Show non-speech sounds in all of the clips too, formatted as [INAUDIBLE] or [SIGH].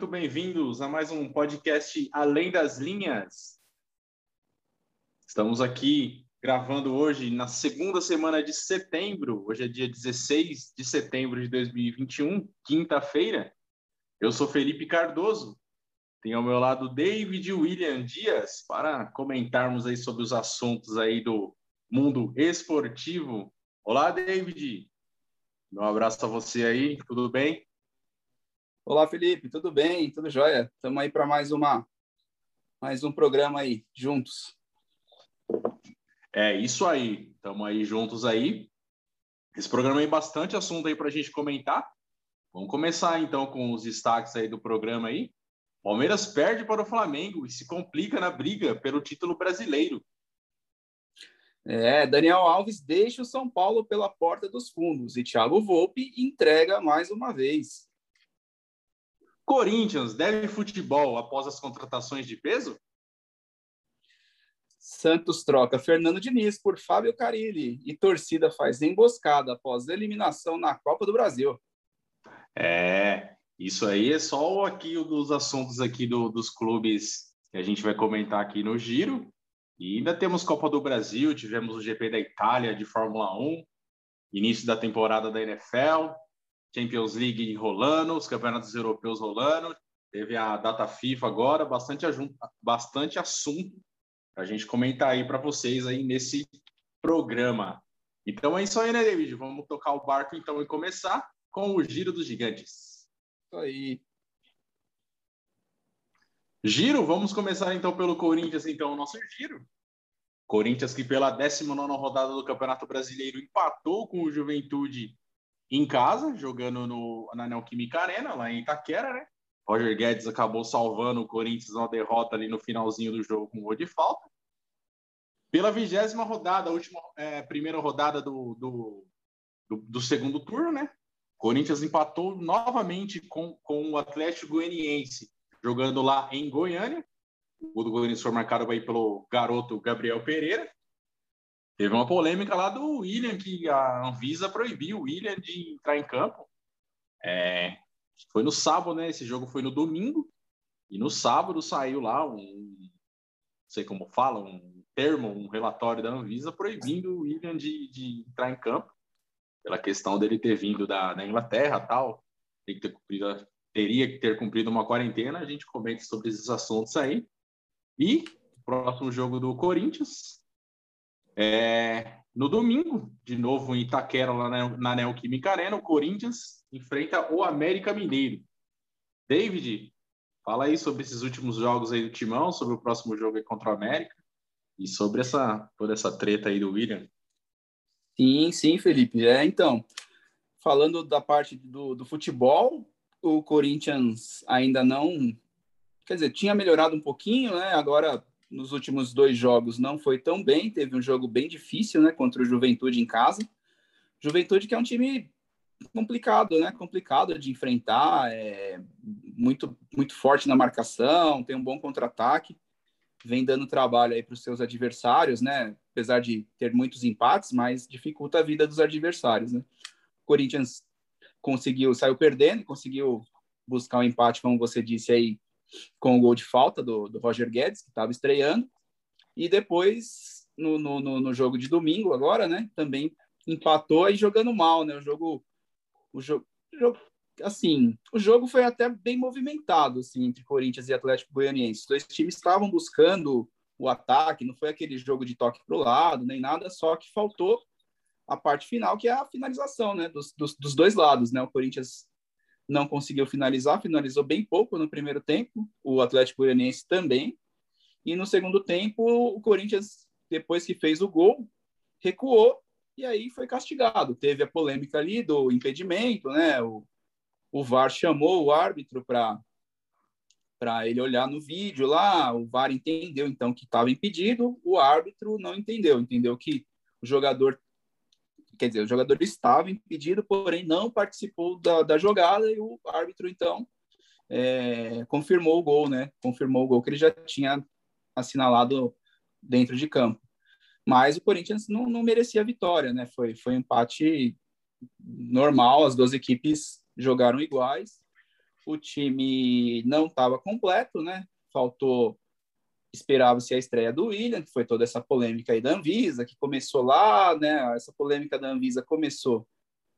muito bem-vindos a mais um podcast Além das Linhas. Estamos aqui gravando hoje na segunda semana de setembro. Hoje é dia 16 de setembro de 2021, quinta-feira. Eu sou Felipe Cardoso. Tenho ao meu lado David William Dias para comentarmos aí sobre os assuntos aí do mundo esportivo. Olá, David. Um abraço a você aí, tudo bem? Olá, Felipe, tudo bem? Tudo jóia? Estamos aí para mais uma mais um programa aí, juntos. É isso aí, estamos aí juntos aí. Esse programa tem bastante assunto aí para a gente comentar. Vamos começar então com os destaques aí do programa aí. Palmeiras perde para o Flamengo e se complica na briga pelo título brasileiro. É, Daniel Alves deixa o São Paulo pela porta dos fundos e Thiago Volpe entrega mais uma vez. Corinthians deve futebol após as contratações de peso? Santos troca Fernando Diniz por Fábio Carilli e torcida faz emboscada após eliminação na Copa do Brasil. É, isso aí é só aqui um dos assuntos aqui do, dos clubes que a gente vai comentar aqui no giro. E ainda temos Copa do Brasil, tivemos o GP da Itália de Fórmula 1, início da temporada da NFL, Champions League rolando, os campeonatos europeus rolando, teve a data FIFA agora, bastante, bastante assunto para a gente comentar aí para vocês aí nesse programa. Então é isso aí, né, David? Vamos tocar o barco então e começar com o Giro dos Gigantes. Isso aí. Giro, vamos começar então pelo Corinthians, então, o nosso giro. Corinthians que pela 19 rodada do Campeonato Brasileiro empatou com o Juventude em casa, jogando no, na Neoquímica Arena, lá em Itaquera, né? Roger Guedes acabou salvando o Corinthians na derrota ali no finalzinho do jogo com gol de falta. Pela vigésima rodada, a última, é, primeira rodada do, do, do, do, segundo turno, né? Corinthians empatou novamente com, com o Atlético Goianiense, jogando lá em Goiânia. O gol do Goianiense foi marcado aí pelo garoto Gabriel Pereira. Teve uma polêmica lá do William, que a Anvisa proibiu o William de entrar em campo. É, foi no sábado, né? Esse jogo foi no domingo. E no sábado saiu lá um, não sei como fala, um termo, um relatório da Anvisa proibindo o William de, de entrar em campo, pela questão dele ter vindo da, da Inglaterra tal, que ter cumprido, teria que ter cumprido uma quarentena. A gente comenta sobre esses assuntos aí. E próximo jogo do Corinthians é, no domingo, de novo em Itaquera, lá na, Neoquímica Arena, o Corinthians enfrenta o América Mineiro. David, fala aí sobre esses últimos jogos aí do Timão, sobre o próximo jogo aí contra o América e sobre essa toda essa treta aí do William. Sim, sim, Felipe. É, então, falando da parte do, do futebol, o Corinthians ainda não, quer dizer, tinha melhorado um pouquinho, né? Agora nos últimos dois jogos não foi tão bem, teve um jogo bem difícil, né, contra o Juventude em casa. Juventude que é um time complicado, né, complicado de enfrentar, é muito muito forte na marcação, tem um bom contra-ataque, vem dando trabalho aí para os seus adversários, né, apesar de ter muitos empates, mas dificulta a vida dos adversários, né. O Corinthians conseguiu, saiu perdendo, conseguiu buscar um empate, como você disse aí, com o gol de falta do, do Roger Guedes, que estava estreando. E depois, no, no, no, jogo de domingo, agora, né? Também empatou aí jogando mal, né? O jogo. O jogo, assim, o jogo foi até bem movimentado, assim, entre Corinthians e Atlético Goianiense. Os dois times estavam buscando o ataque, não foi aquele jogo de toque para o lado, nem nada, só que faltou a parte final, que é a finalização, né, dos, dos, dos dois lados, né, o Corinthians não conseguiu finalizar, finalizou bem pouco no primeiro tempo, o Atlético Goianiense também. E no segundo tempo, o Corinthians, depois que fez o gol, recuou e aí foi castigado. Teve a polêmica ali do impedimento, né? O, o VAR chamou o árbitro para para ele olhar no vídeo lá, o VAR entendeu então que estava impedido, o árbitro não entendeu, entendeu que o jogador quer dizer, o jogador estava impedido, porém não participou da, da jogada e o árbitro, então, é, confirmou o gol, né? Confirmou o gol que ele já tinha assinalado dentro de campo. Mas o Corinthians não, não merecia a vitória, né? Foi, foi um empate normal, as duas equipes jogaram iguais. o time não estava completo, né? Faltou, esperava-se a estreia do William, que foi toda essa polêmica aí da Anvisa, que começou lá, né? Essa polêmica da Anvisa começou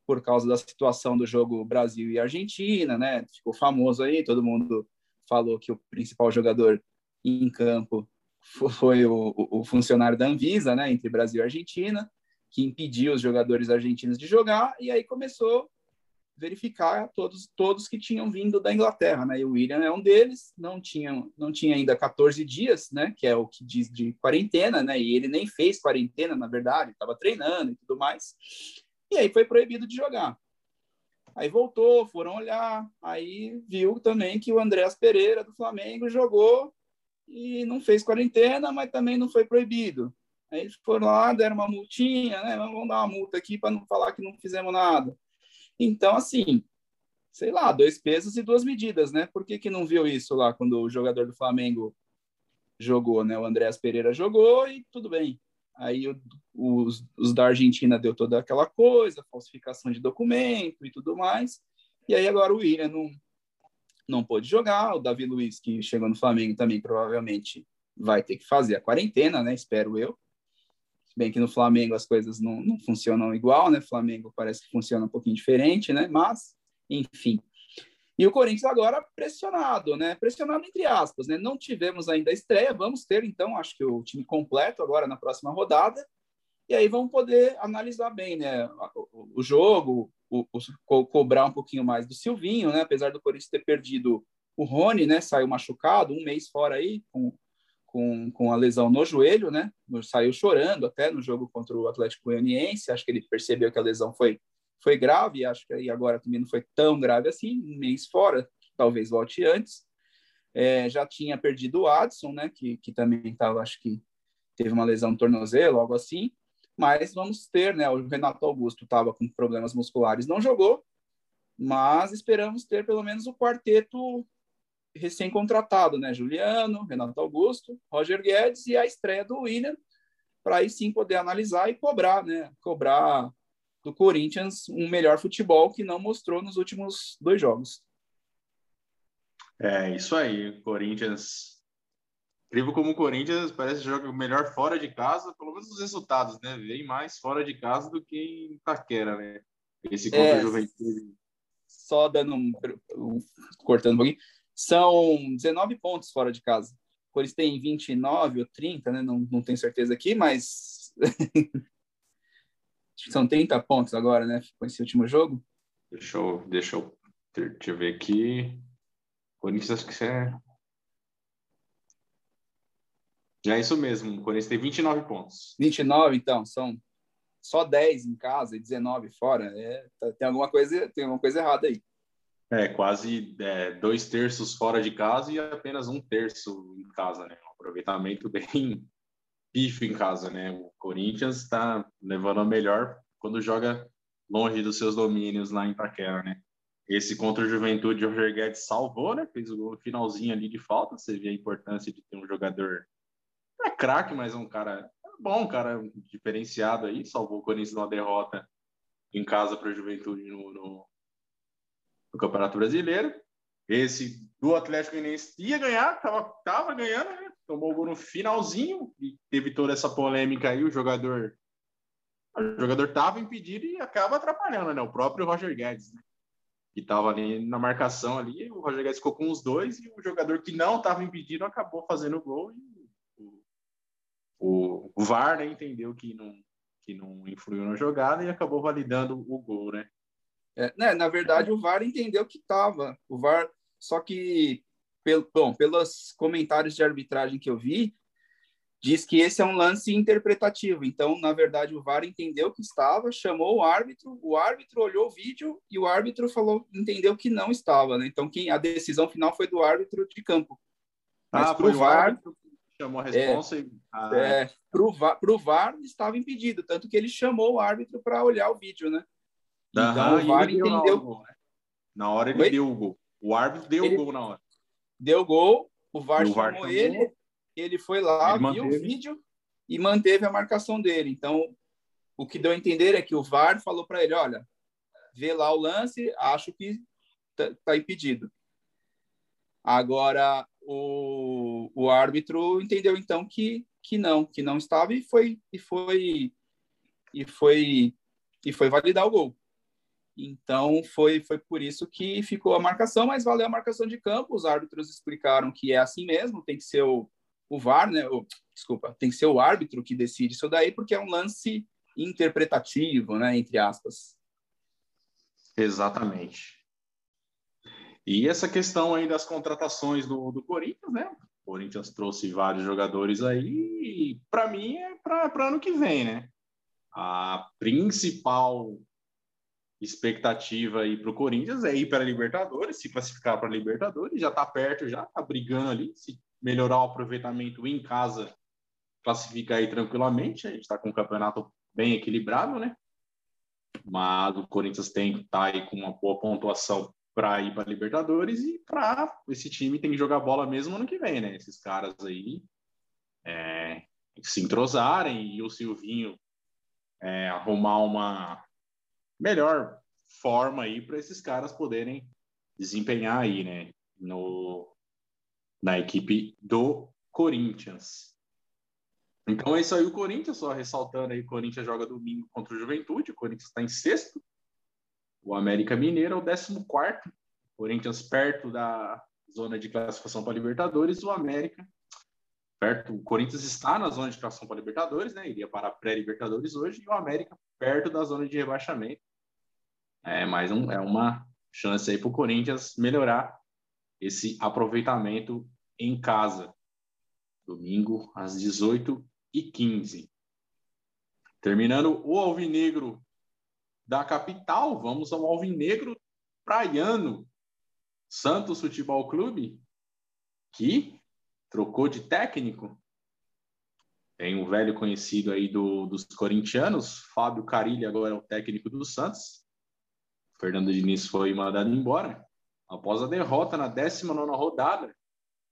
por causa da situação do jogo Brasil e Argentina, né? Ficou famoso aí, todo mundo falou que o principal jogador em campo foi o, o funcionário da Anvisa, né? Entre Brasil e Argentina, que impediu os jogadores argentinos de jogar, e aí começou verificar todos todos que tinham vindo da Inglaterra, né? E o William é um deles, não tinha não tinha ainda 14 dias, né, que é o que diz de quarentena, né? E ele nem fez quarentena, na verdade, estava treinando e tudo mais. E aí foi proibido de jogar. Aí voltou, foram olhar, aí viu também que o Andréas Pereira do Flamengo jogou e não fez quarentena, mas também não foi proibido. Aí eles foram lá, deram uma multinha, né? Vamos dar uma multa aqui para não falar que não fizemos nada. Então, assim, sei lá, dois pesos e duas medidas, né? Por que, que não viu isso lá quando o jogador do Flamengo jogou, né? O Andréas Pereira jogou e tudo bem. Aí o, os, os da Argentina deu toda aquela coisa, falsificação de documento e tudo mais. E aí agora o William não, não pôde jogar. O Davi Luiz, que chegou no Flamengo, também provavelmente vai ter que fazer a quarentena, né? Espero eu. Se bem que no Flamengo as coisas não, não funcionam igual, né? Flamengo parece que funciona um pouquinho diferente, né? Mas, enfim. E o Corinthians agora pressionado, né? Pressionado entre aspas, né? Não tivemos ainda a estreia, vamos ter então, acho que o time completo agora na próxima rodada. E aí vamos poder analisar bem, né? O, o jogo, o, o, co cobrar um pouquinho mais do Silvinho, né? Apesar do Corinthians ter perdido o Rony, né? Saiu machucado, um mês fora aí, com com, com a lesão no joelho, né? Saiu chorando até no jogo contra o Atlético Goianiense. Acho que ele percebeu que a lesão foi, foi grave. Acho que aí agora também não foi tão grave assim. Um mês fora, talvez volte antes. É, já tinha perdido o Adson, né? Que, que também estava, acho que teve uma lesão no tornozelo, algo assim. Mas vamos ter, né? O Renato Augusto estava com problemas musculares, não jogou. Mas esperamos ter pelo menos o quarteto recém-contratado, né? Juliano, Renato Augusto, Roger Guedes e a estreia do William, para aí sim poder analisar e cobrar, né? Cobrar do Corinthians um melhor futebol que não mostrou nos últimos dois jogos. É, isso aí. Corinthians. Incrível como o Corinthians parece que joga melhor fora de casa, pelo menos os resultados, né? Vem mais fora de casa do que em Itaquera, né? Esse contra é, Juventude. Só dando um, um, cortando um pouquinho. São 19 pontos fora de casa. Eles têm 29 ou 30, né? Não, não tenho certeza aqui, mas [LAUGHS] são 30 pontos agora, né? Com esse último jogo. Deixa eu, deixa eu, deixa eu ver aqui. Corinthians que é. É isso mesmo, o Corinthians tem 29 pontos. 29, então, são só 10 em casa e 19 fora. É, tá, tem, alguma coisa, tem alguma coisa errada aí. É, quase é, dois terços fora de casa e apenas um terço em casa, né? Um aproveitamento [LAUGHS] bem pífio em casa, né? O Corinthians está levando a melhor quando joga longe dos seus domínios lá em Itaquera, né? Esse contra o Juventude, o Roger Guedes salvou, né? Fez o finalzinho ali de falta. Você vê a importância de ter um jogador. Não é craque, mas um cara bom, um cara diferenciado aí. Salvou o Corinthians numa derrota em casa para o Juventude no, no, no Campeonato Brasileiro. Esse do Atlético Goianiense ia ganhar, tava, tava ganhando, né? tomou o gol no finalzinho e teve toda essa polêmica aí. O jogador, o jogador tava impedido e acaba atrapalhando, né? O próprio Roger Guedes, né? que estava ali na marcação ali, o Roger Guedes ficou com os dois e o jogador que não estava impedido acabou fazendo o gol e o, o VAR né, entendeu que não, que não influiu na jogada e acabou validando o gol, né? É, né, na verdade, o VAR entendeu que estava. O VAR, só que, pelo, bom, pelos comentários de arbitragem que eu vi, diz que esse é um lance interpretativo. Então, na verdade, o VAR entendeu que estava, chamou o árbitro, o árbitro olhou o vídeo e o árbitro falou, entendeu que não estava. Né? Então, quem a decisão final foi do árbitro de campo. Mas ah, foi VAR, árbitro chamou a resposta é, e... Ah. É, para o VAR estava impedido, tanto que ele chamou o árbitro para olhar o vídeo, né? Então, o VAR entendeu. Gol, né? Na hora ele Oi? deu o gol. O árbitro deu o gol na hora. Deu gol, o VAR, o VAR chamou ele, ele foi lá, ele viu manteve. o vídeo e manteve a marcação dele. Então, o que deu a entender é que o VAR falou para ele: olha, vê lá o lance, acho que tá, tá impedido. Agora, o, o árbitro entendeu então que, que não, que não estava e foi e foi e foi e foi validar o gol. Então foi foi por isso que ficou a marcação, mas valeu a marcação de campo. Os árbitros explicaram que é assim mesmo, tem que ser o, o VAR, né? O, desculpa, tem que ser o árbitro que decide isso daí, porque é um lance interpretativo, né? Entre aspas. Exatamente. E essa questão aí das contratações do, do Corinthians, né? O Corinthians trouxe vários jogadores aí, para mim é para ano que vem, né? A principal expectativa aí para o Corinthians é ir para a Libertadores, se classificar para a Libertadores, já está perto, já está brigando ali. Se melhorar o aproveitamento em casa, classifica aí tranquilamente. A gente está com um campeonato bem equilibrado, né? Mas o Corinthians tem que estar tá aí com uma boa pontuação para ir para Libertadores e para esse time tem que jogar bola mesmo ano que vem, né? Esses caras aí é, se entrosarem e o Silvinho é, arrumar uma melhor forma aí para esses caras poderem desempenhar aí, né? No, na equipe do Corinthians. Então é isso aí o Corinthians, só ressaltando aí, o Corinthians joga domingo contra o Juventude, o Corinthians está em sexto, o América Mineiro é o 14 quarto, Corinthians perto da zona de classificação para Libertadores, o América perto, o Corinthians está na zona de classificação para Libertadores, né? Iria para pré-Libertadores hoje, e o América perto da zona de rebaixamento. É mais um, é uma chance aí para o Corinthians melhorar esse aproveitamento em casa. Domingo, às 18h15. Terminando o Alvinegro da capital, vamos ao Alvinegro praiano. Santos Futebol Clube, que trocou de técnico. Tem um velho conhecido aí do, dos corintianos, Fábio Carilli, agora é o técnico do Santos. Fernando Diniz foi mandado embora após a derrota na 19 rodada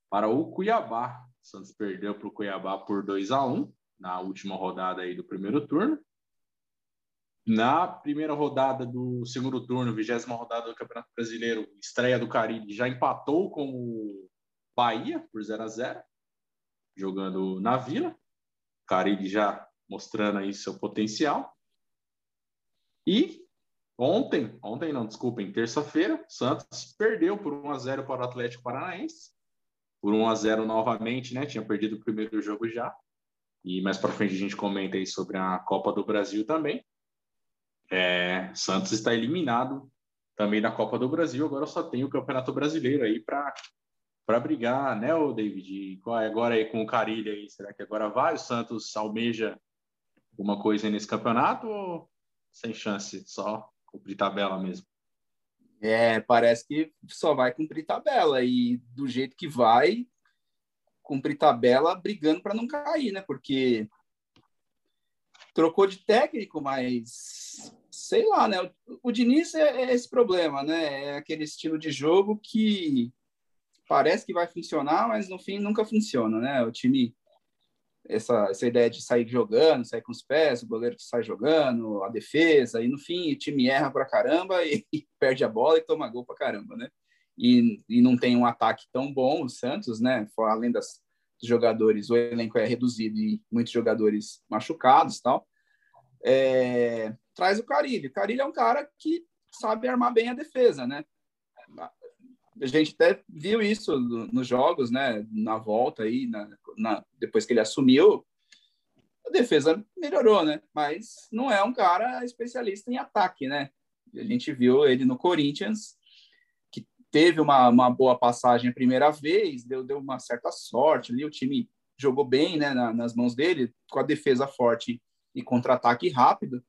para o Cuiabá. O Santos perdeu para o Cuiabá por 2 a 1 na última rodada aí do primeiro turno. Na primeira rodada do segundo turno, vigésima rodada do Campeonato Brasileiro, estreia do Caribe, já empatou com o Bahia por 0 a 0 jogando na Vila. Caribe já mostrando aí seu potencial. E ontem, ontem não, desculpem, terça-feira, Santos perdeu por 1 a 0 para o Atlético Paranaense por 1 a 0 novamente, né? Tinha perdido o primeiro jogo já. E mais para frente a gente comenta aí sobre a Copa do Brasil também. É, Santos está eliminado também da Copa do Brasil. Agora só tem o Campeonato Brasileiro aí para para brigar, né, o David? Agora aí com o Carilho aí, será que agora vai? O Santos almeja alguma coisa nesse campeonato ou sem chance, só cumprir tabela mesmo? É, parece que só vai cumprir tabela e do jeito que vai, cumprir tabela brigando para não cair, né? Porque trocou de técnico, mas sei lá, né? O, o Diniz é, é, esse problema, né? É aquele estilo de jogo que parece que vai funcionar, mas no fim nunca funciona, né? O time essa, essa ideia de sair jogando, sair com os pés, o goleiro que sai jogando, a defesa, e no fim o time erra pra caramba e, e [LAUGHS] perde a bola e toma gol pra caramba, né? E, e não tem um ataque tão bom, o Santos, né? Além das dos jogadores, o elenco é reduzido e muitos jogadores machucados tal. É, traz o Carilho. O Carilho é um cara que sabe armar bem a defesa, né? A gente até viu isso nos jogos, né? Na volta aí, na, na, depois que ele assumiu, a defesa melhorou, né? Mas não é um cara especialista em ataque, né? A gente viu ele no Corinthians, que teve uma, uma boa passagem a primeira vez, deu, deu uma certa sorte ali, o time jogou bem né, na, nas mãos dele, com a defesa forte e contra-ataque rápido.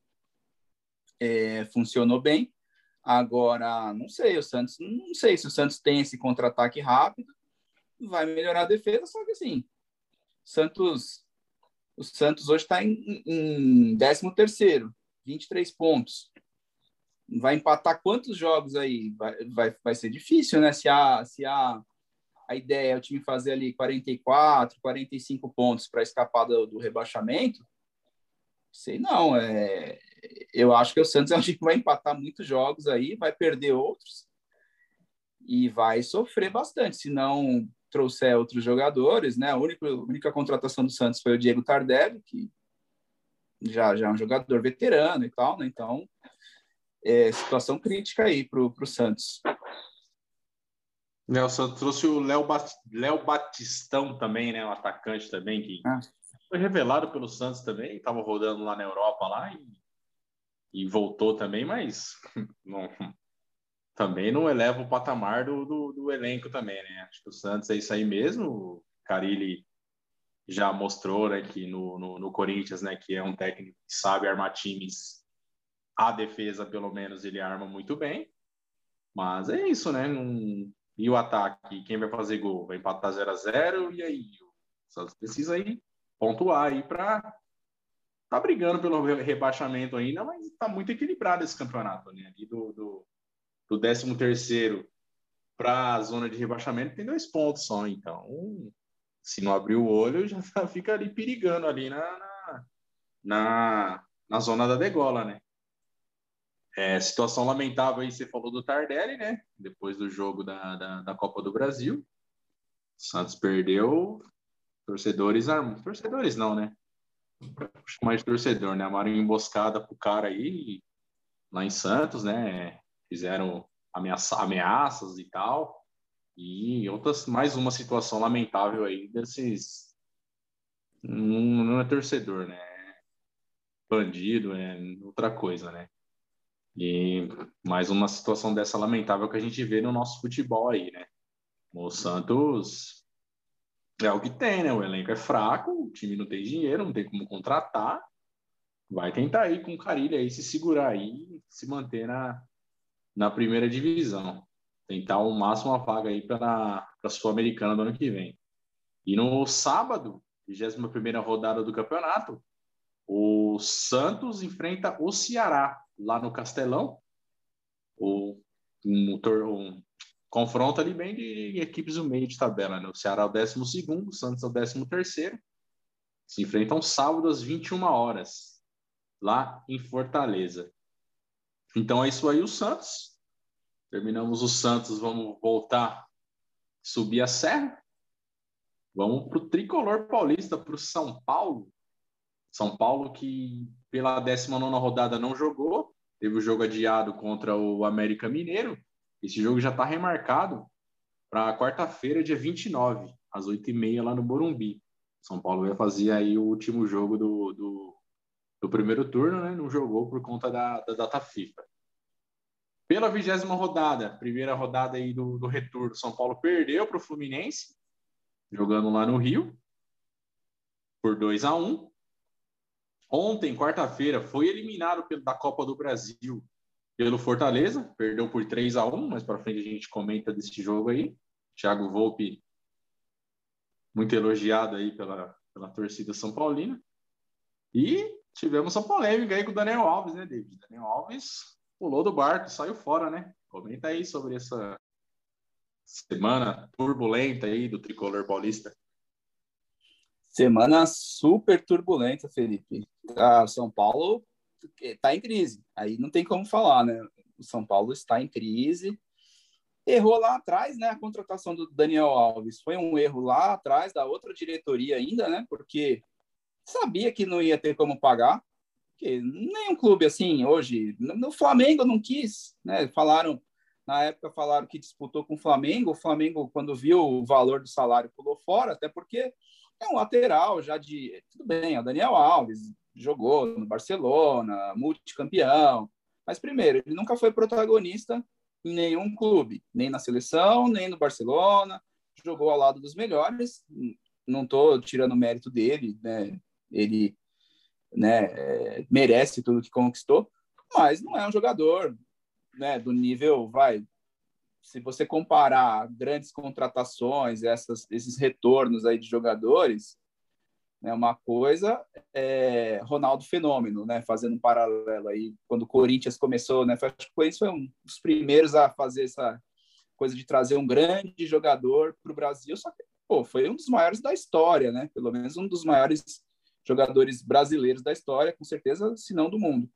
É, funcionou bem. Agora, não sei, o Santos, não sei se o Santos tem esse contra-ataque rápido, vai melhorar a defesa, só que assim, Santos, o Santos hoje está em, em 13 terceiro, 23 pontos. Vai empatar quantos jogos aí? Vai, vai, vai ser difícil, né? Se a, se a, a ideia é o time fazer ali 44, 45 pontos para escapar do, do rebaixamento, sei não, é, eu acho que o Santos é um time que vai empatar muitos jogos aí, vai perder outros. e vai sofrer bastante se não trouxer outros jogadores, né? A única, a única contratação do Santos foi o Diego Tardelli, que já, já é um jogador veterano e tal, né? Então, é, situação crítica aí para o Santos. Nelson trouxe o Léo Léo Batistão também, né? O atacante também, que ah. foi revelado pelo Santos também, estava rodando lá na Europa lá e, e voltou também, mas [LAUGHS] não, também não eleva o patamar do, do, do, elenco também, né? Acho que o Santos é isso aí mesmo. O Carilli já mostrou né, que no, no, no, Corinthians, né, que é um técnico que sabe armar times, a defesa, pelo menos, ele arma muito bem. Mas é isso, né? E o ataque, quem vai fazer gol? Vai empatar 0 a 0 e aí? O Santos precisa aí pontuar aí para tá brigando pelo rebaixamento ainda, mas tá muito equilibrado esse campeonato, né? Ali do, do do 13 terceiro para a zona de rebaixamento tem dois pontos só. Então, se não abrir o olho, [LAUGHS] já fica ali perigando ali na, na, na, na zona da degola, né? É, situação lamentável aí, você falou do Tardelli, né? Depois do jogo da, da, da Copa do Brasil. Santos perdeu. Torcedores, torcedores não, né? Mais de torcedor, né? Amaram emboscada pro cara aí, lá em Santos, né? fizeram ameaça, ameaças e tal. E outras, mais uma situação lamentável aí desses. Não, não é torcedor, né? Bandido, é outra coisa, né? E mais uma situação dessa lamentável que a gente vê no nosso futebol aí, né? O Santos é o que tem, né? O elenco é fraco, o time não tem dinheiro, não tem como contratar. Vai tentar aí com o Carilho aí se segurar aí, se manter na, na primeira divisão. Tentar o máximo a vaga aí para a Sul-Americana do ano que vem. E no sábado, 21 rodada do campeonato, o Santos enfrenta o Ceará lá no Castelão. O, um, um, confronto ali bem de equipes do meio de tabela. Né? O Ceará é o 12, o Santos é o 13. Se enfrentam sábado às 21 horas, lá em Fortaleza. Então é isso aí o Santos. Terminamos o Santos, vamos voltar, subir a serra. Vamos para o tricolor paulista, para o São Paulo. São Paulo que pela 19 rodada não jogou, teve o jogo adiado contra o América Mineiro. Esse jogo já está remarcado para quarta-feira, dia 29, às 8h30, lá no Morumbi. São Paulo vai fazer aí o último jogo do, do do primeiro turno, né? Não jogou por conta da, da data FIFA. Pela vigésima rodada, primeira rodada aí do, do retorno, São Paulo perdeu para o Fluminense, jogando lá no Rio, por 2 a 1 Ontem, quarta-feira, foi eliminado da Copa do Brasil pelo Fortaleza, perdeu por 3 a 1 mas para frente a gente comenta desse jogo aí. Thiago Volpe, muito elogiado aí pela, pela torcida São Paulina. E tivemos a polêmica aí com o Daniel Alves, né, David? Daniel Alves pulou do barco, saiu fora, né? Comenta aí sobre essa semana turbulenta aí do tricolor paulista. Semana super turbulenta, Felipe. A São Paulo está em crise. Aí não tem como falar, né? O São Paulo está em crise. Errou lá atrás, né? A contratação do Daniel Alves foi um erro lá atrás da outra diretoria ainda, né? Porque sabia que não ia ter como pagar, que nenhum clube assim hoje, no Flamengo não quis, né? Falaram na época falaram que disputou com o Flamengo, o Flamengo quando viu o valor do salário pulou fora, até porque é um lateral já de tudo bem, é o Daniel Alves jogou no Barcelona, multicampeão, mas primeiro, ele nunca foi protagonista em nenhum clube, nem na seleção, nem no Barcelona, jogou ao lado dos melhores, não estou tirando o mérito dele, né? ele né, é, merece tudo que conquistou, mas não é um jogador né, do nível, vai, se você comparar grandes contratações, essas, esses retornos aí de jogadores, né, uma coisa é Ronaldo Fenômeno, né, fazendo um paralelo aí, quando o Corinthians começou, né, acho que o Corinthians foi um dos primeiros a fazer essa coisa de trazer um grande jogador para o Brasil, só que pô, foi um dos maiores da história, né, pelo menos um dos maiores jogadores brasileiros da história, com certeza, se não do mundo.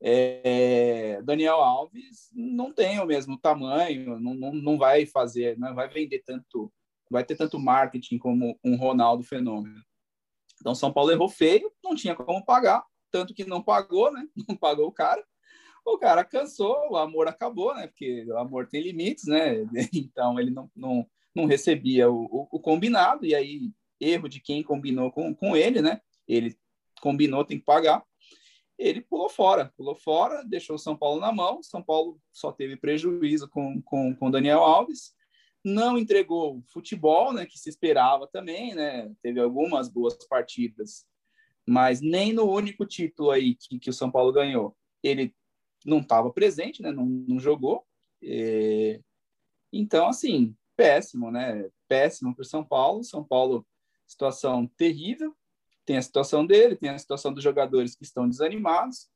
É, Daniel Alves não tem o mesmo tamanho, não, não, não vai fazer, não vai vender tanto, vai ter tanto marketing como um Ronaldo fenômeno. Então São Paulo errou feio, não tinha como pagar, tanto que não pagou, né? [LAUGHS] Não pagou o cara. O cara cansou, o amor acabou, né? Porque o amor tem limites, né? [LAUGHS] Então ele não, não, não recebia o, o, o combinado, e aí erro de quem combinou com, com ele, né? Ele combinou, tem que pagar ele pulou fora, pulou fora, deixou o São Paulo na mão. São Paulo só teve prejuízo com com, com Daniel Alves, não entregou futebol, né, que se esperava também, né? Teve algumas boas partidas, mas nem no único título aí que, que o São Paulo ganhou, ele não estava presente, né? Não, não jogou. É... Então, assim, péssimo, né? Péssimo para o São Paulo. São Paulo, situação terrível tem a situação dele, tem a situação dos jogadores que estão desanimados,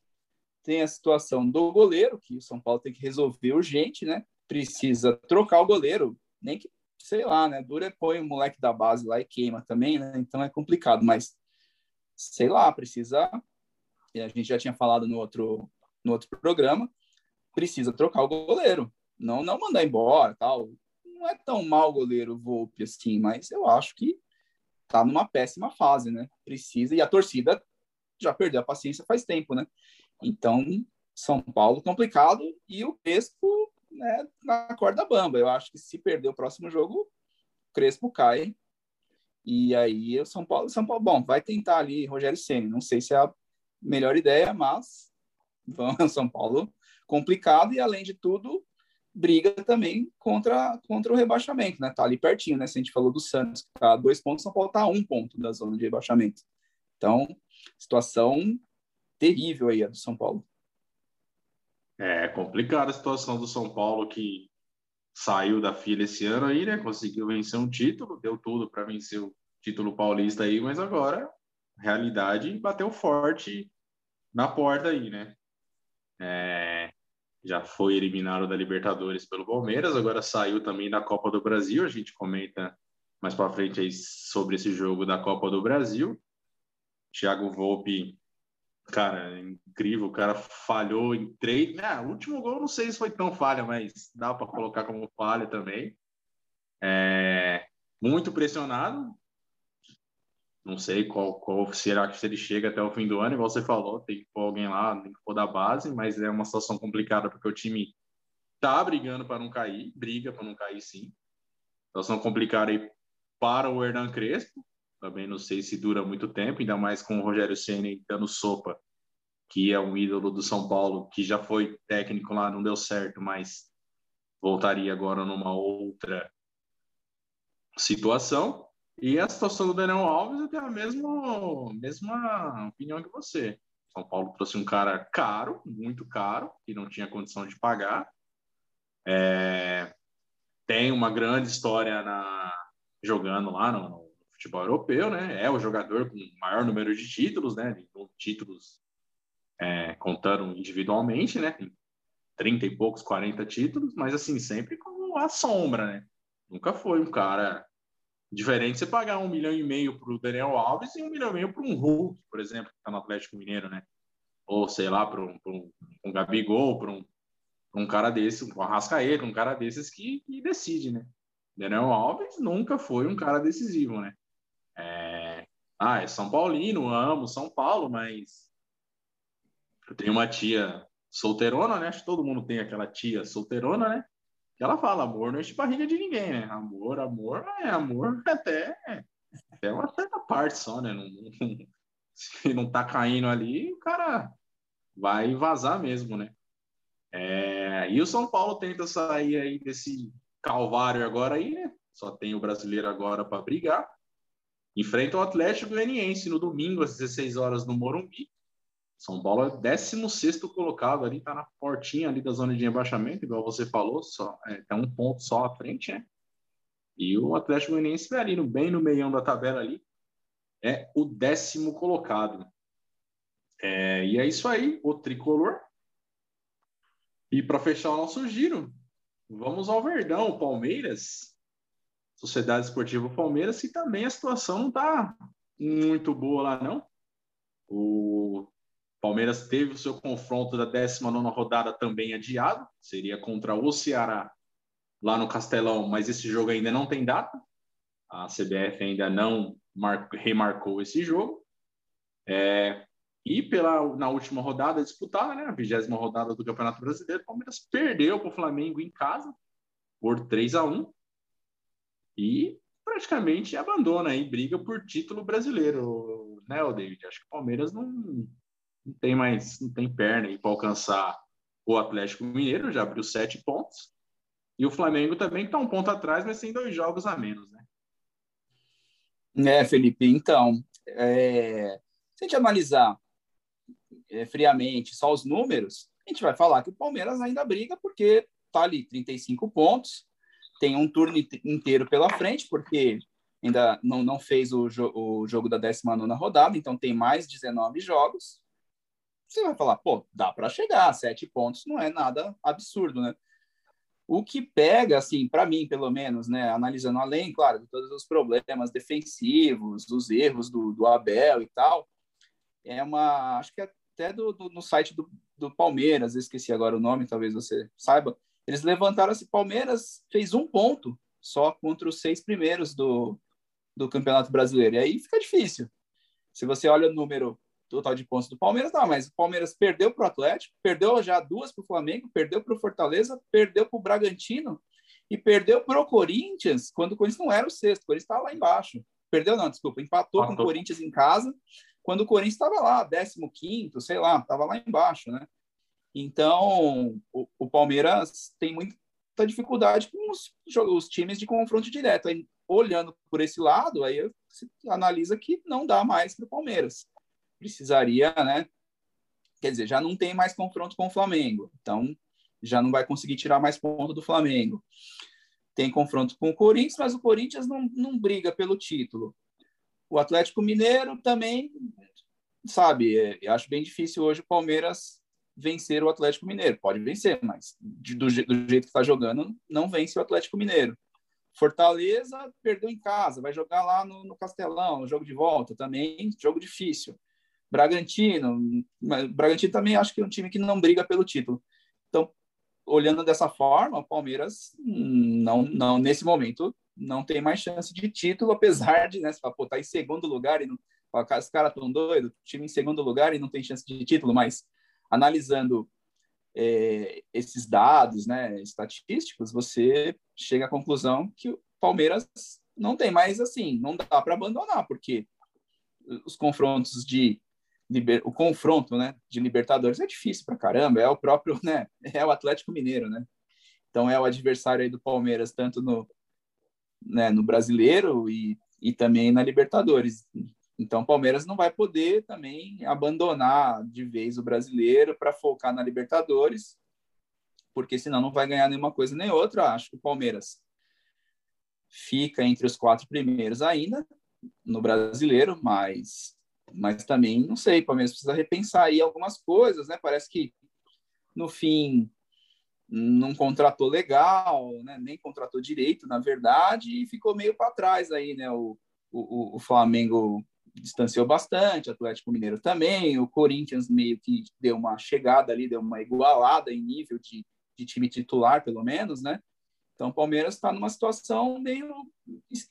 tem a situação do goleiro, que o São Paulo tem que resolver urgente, né? Precisa trocar o goleiro, nem que, sei lá, né? Dura põe o moleque da base lá e queima também, né? Então é complicado, mas sei lá, precisa. A gente já tinha falado no outro, no outro programa, precisa trocar o goleiro, não, não mandar embora, tal. Não é tão mal o goleiro Volpe assim, mas eu acho que tá numa péssima fase, né? Precisa, e a torcida já perdeu a paciência faz tempo, né? Então, São Paulo complicado e o Crespo né, na corda bamba. Eu acho que se perder o próximo jogo, o Crespo cai. E aí o São Paulo, São Paulo, bom, vai tentar ali Rogério Ceni. Não sei se é a melhor ideia, mas vamos [LAUGHS] São Paulo complicado e além de tudo briga também contra, contra o rebaixamento, né? Tá ali pertinho, né? Se a gente falou do Santos, que tá a dois pontos, São Paulo tá a um ponto da zona de rebaixamento. Então, situação terrível aí a do São Paulo. É complicada a situação do São Paulo que saiu da fila esse ano aí, né? Conseguiu vencer um título, deu tudo para vencer o título paulista aí, mas agora realidade bateu forte na porta aí, né? É, já foi eliminado da Libertadores pelo Palmeiras, agora saiu também da Copa do Brasil. A gente comenta mais para frente aí sobre esse jogo da Copa do Brasil. Thiago Volpe, cara, incrível, o cara falhou em três. Ah, o último gol não sei se foi tão falha, mas dá para colocar como falha também. É, muito pressionado, não sei qual, qual será que se ele chega até o fim do ano, igual você falou, tem que pôr alguém lá, tem que pôr da base, mas é uma situação complicada porque o time tá brigando para não cair, briga para não cair sim. Situação complicada aí para o Hernan Crespo, também não sei se dura muito tempo, ainda mais com o Rogério Senna dando sopa, que é um ídolo do São Paulo, que já foi técnico lá, não deu certo, mas voltaria agora numa outra situação. E a situação do Daniel Alves, eu tenho a mesma, mesma opinião que você. São Paulo trouxe um cara caro, muito caro, que não tinha condição de pagar. É, tem uma grande história na, jogando lá no, futebol europeu, né? É o jogador com maior número de títulos, né? Títulos é, contando individualmente, né? Tem 30 e poucos, 40 títulos, mas assim, sempre com a sombra, né? Nunca foi um cara Diferente você pagar um milhão e meio para o Daniel Alves e um milhão e meio para um Hulk, por exemplo, que está no Atlético Mineiro, né? Ou sei lá, para um, um, um Gabigol, para um, um cara desse, um Arrascaeta, um cara desses que, que decide, né? Daniel Alves nunca foi um cara decisivo, né? É... Ah, é São Paulino, amo São Paulo, mas eu tenho uma tia solteirona, né? Acho que todo mundo tem aquela tia solteirona, né? ela fala, amor não enche barriga de ninguém, né? Amor, amor, é amor [LAUGHS] até, até uma certa parte só, né? Não, não, [LAUGHS] se não tá caindo ali, o cara vai vazar mesmo, né? É, e o São Paulo tenta sair aí desse calvário agora aí, né? Só tem o brasileiro agora para brigar. Enfrenta o Atlético Goianiense no domingo às 16 horas no Morumbi. São Paulo é 16 colocado ali, tá na portinha ali da zona de rebaixamento, igual você falou, só é, tá um ponto só à frente, né? E o Atlético Goianiense ali, no, bem no meião da tabela ali, é o décimo colocado. É, e é isso aí, o tricolor. E para fechar o nosso giro, vamos ao Verdão, Palmeiras, Sociedade Esportiva Palmeiras, que também a situação não tá muito boa lá, não. O Palmeiras teve o seu confronto da 19 rodada também adiado, seria contra o Ceará lá no Castelão, mas esse jogo ainda não tem data. A CBF ainda não remarcou esse jogo. É, e pela, na última rodada disputada, né, a vigésima rodada do Campeonato Brasileiro, o Palmeiras perdeu para o Flamengo em casa por 3 a 1 e praticamente abandona aí briga por título brasileiro, né, o David? Acho que o Palmeiras não, não tem mais, não tem perna para alcançar o Atlético Mineiro, já abriu sete pontos. E o Flamengo também está um ponto atrás, mas tem dois jogos a menos, né? É, Felipe, então, é, se a gente analisar é, friamente só os números, a gente vai falar que o Palmeiras ainda briga porque está ali 35 pontos, tem um turno inteiro pela frente, porque ainda não, não fez o, jo o jogo da 19 rodada, então tem mais 19 jogos. Você vai falar, pô, dá para chegar, sete pontos não é nada absurdo, né? O que pega, assim, para mim, pelo menos, né, analisando além, claro, de todos os problemas defensivos, dos erros do, do Abel e tal, é uma, acho que até do, do, no site do, do Palmeiras, esqueci agora o nome, talvez você saiba, eles levantaram assim, Palmeiras fez um ponto só contra os seis primeiros do, do Campeonato Brasileiro, e aí fica difícil. Se você olha o número total de pontos do Palmeiras, não, mas o Palmeiras perdeu para o Atlético, perdeu já duas para o Flamengo, perdeu para o Fortaleza, perdeu para o Bragantino e perdeu para o Corinthians, quando o Corinthians não era o sexto, o Corinthians estava lá embaixo. Perdeu, não, desculpa, empatou com o Corinthians em casa, quando o Corinthians estava lá, 15, sei lá, estava lá embaixo, né? Então, o, o, Palmeiras tem muita dificuldade com os, os times de confronto direto. Aí, olhando por esse lado, aí você analisa que não dá mais para o Palmeiras precisaria, né? Quer dizer, já não tem mais confronto com o Flamengo, então já não vai conseguir tirar mais ponto do Flamengo. Tem confronto com o Corinthians, mas o Corinthians não, não briga pelo título. O Atlético Mineiro também, sabe, é, eu acho bem difícil hoje o Palmeiras vencer o Atlético Mineiro. Pode vencer, mas do, do, jeito que está jogando, não vence o Atlético Mineiro. Fortaleza perdeu em casa, vai jogar lá no, no Castelão, jogo de volta também, jogo difícil. Bragantino, Bragantino também acho que é um time que não briga pelo título. Então, olhando dessa forma, o Palmeiras não, não nesse momento não tem mais chance de título, apesar de, né, pô, tá em segundo lugar e não, os caras tão doidos, time em segundo lugar e não tem chance de título, mas analisando é, esses dados, né, estatísticos, você chega à conclusão que o Palmeiras não tem mais assim, não dá para abandonar, porque os confrontos de o confronto, né, de Libertadores é difícil para caramba, é o próprio, né, [LAUGHS] é o Atlético Mineiro, né? Então é o adversário aí do Palmeiras tanto no, né, no Brasileiro e, e também na Libertadores. Então o Palmeiras não vai poder também abandonar de vez o Brasileiro para focar na Libertadores, porque senão não vai ganhar nenhuma coisa nem outra. Acho que o Palmeiras fica entre os quatro primeiros ainda no Brasileiro, mas mas também, não sei, o Palmeiras precisa repensar aí algumas coisas, né? Parece que, no fim, não contratou legal, né? nem contratou direito, na verdade, e ficou meio para trás aí, né? O, o, o Flamengo distanciou bastante, o Atlético Mineiro também, o Corinthians meio que deu uma chegada ali, deu uma igualada em nível de, de time titular, pelo menos, né? Então, o Palmeiras está numa situação meio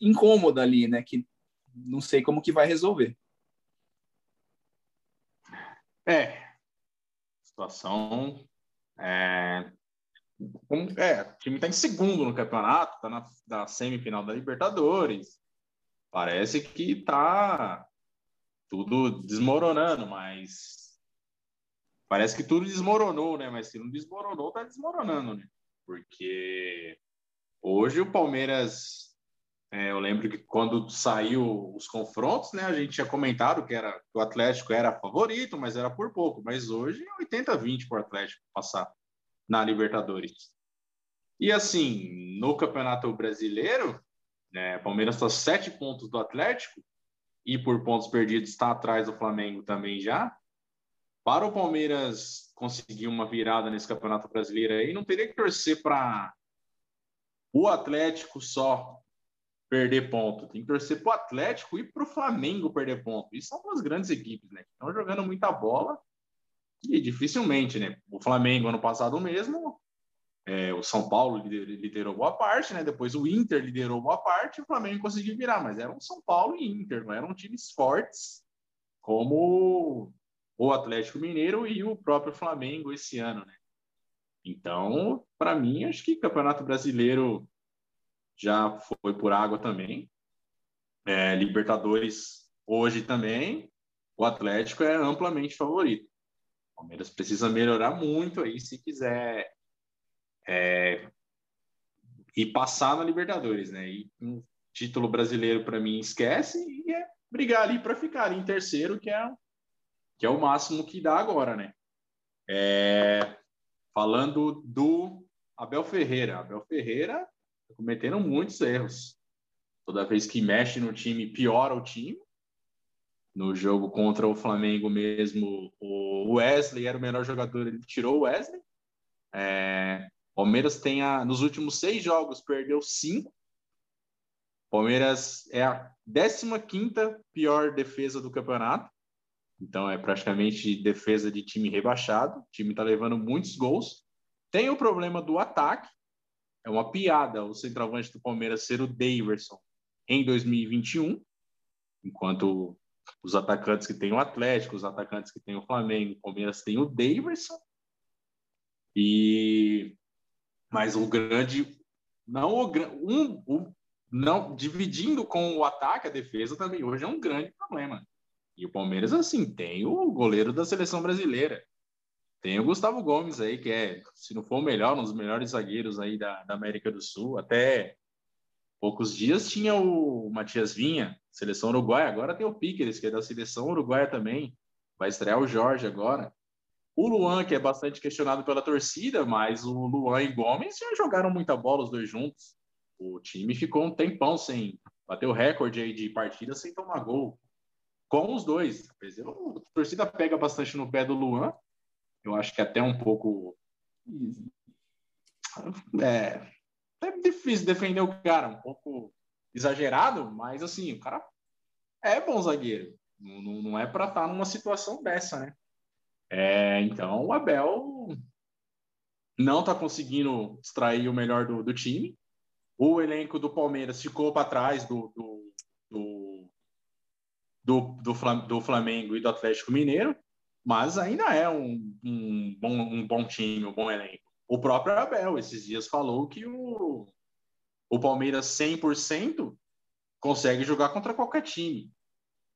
incômoda ali, né? Que não sei como que vai resolver. É, situação. É, é, o time está em segundo no campeonato, está na, na semifinal da Libertadores. Parece que está tudo desmoronando, mas parece que tudo desmoronou, né? Mas se não desmoronou, tá desmoronando, né? Porque hoje o Palmeiras é, eu lembro que quando saiu os confrontos, né, a gente tinha comentado que, era, que o Atlético era favorito, mas era por pouco. Mas hoje é 80-20 para o Atlético passar na Libertadores. E assim, no Campeonato Brasileiro, né, Palmeiras está sete pontos do Atlético e por pontos perdidos está atrás do Flamengo também já. Para o Palmeiras conseguir uma virada nesse Campeonato Brasileiro aí, não teria que torcer para o Atlético só perder ponto. Tem que torcer para o Atlético e para o Flamengo perder ponto. E são duas grandes equipes, né? Estão jogando muita bola e dificilmente, né? O Flamengo ano passado mesmo, é, o São Paulo liderou boa parte, né? Depois o Inter liderou boa parte o Flamengo conseguiu virar, mas eram São Paulo e Inter, não eram times fortes como o Atlético Mineiro e o próprio Flamengo esse ano, né? Então, para mim, acho que Campeonato Brasileiro já foi por água também. É, Libertadores hoje também, o Atlético é amplamente favorito. O Palmeiras precisa melhorar muito aí se quiser é, e passar na Libertadores, né? E um título brasileiro para mim esquece e é brigar ali para ficar em terceiro, que é que é o máximo que dá agora, né? É, falando do Abel Ferreira, Abel Ferreira tá cometendo muitos erros. Toda vez que mexe no time, piora o time. No jogo contra o Flamengo mesmo, o Wesley era o melhor jogador, ele tirou o Wesley. É, Palmeiras tem a, nos últimos seis jogos perdeu cinco. Palmeiras é a 15 pior defesa do campeonato. Então é praticamente defesa de time rebaixado. O time está levando muitos gols. Tem o problema do ataque. É uma piada o centroavante do Palmeiras ser o Daverson em 2021, enquanto os atacantes que tem o Atlético, os atacantes que tem o Flamengo, o Palmeiras tem o Daverson. E mas o grande não o um, não dividindo com o ataque a defesa também hoje é um grande problema. E o Palmeiras assim tem o goleiro da seleção brasileira. Tem o Gustavo Gomes aí, que é, se não for o melhor, um dos melhores zagueiros aí da, da América do Sul. Até poucos dias tinha o Matias Vinha, seleção uruguaia. Agora tem o Piqueres, que é da seleção uruguaia também. Vai estrear o Jorge agora. O Luan, que é bastante questionado pela torcida, mas o Luan e Gomes já jogaram muita bola os dois juntos. O time ficou um tempão sem bater o recorde aí de partida sem tomar gol com os dois. A torcida pega bastante no pé do Luan. Eu acho que até um pouco. É, é difícil defender o cara, um pouco exagerado, mas assim, o cara é bom zagueiro. Não, não é para estar tá numa situação dessa, né? É, então o Abel não está conseguindo extrair o melhor do, do, time. O elenco do Palmeiras ficou para trás do, do, do, do, do, Flamengo e do Atlético Mineiro, mas ainda é um, um, bom, um bom time, um bom elenco. O próprio Abel, esses dias, falou que o, o Palmeiras 100% consegue jogar contra qualquer time.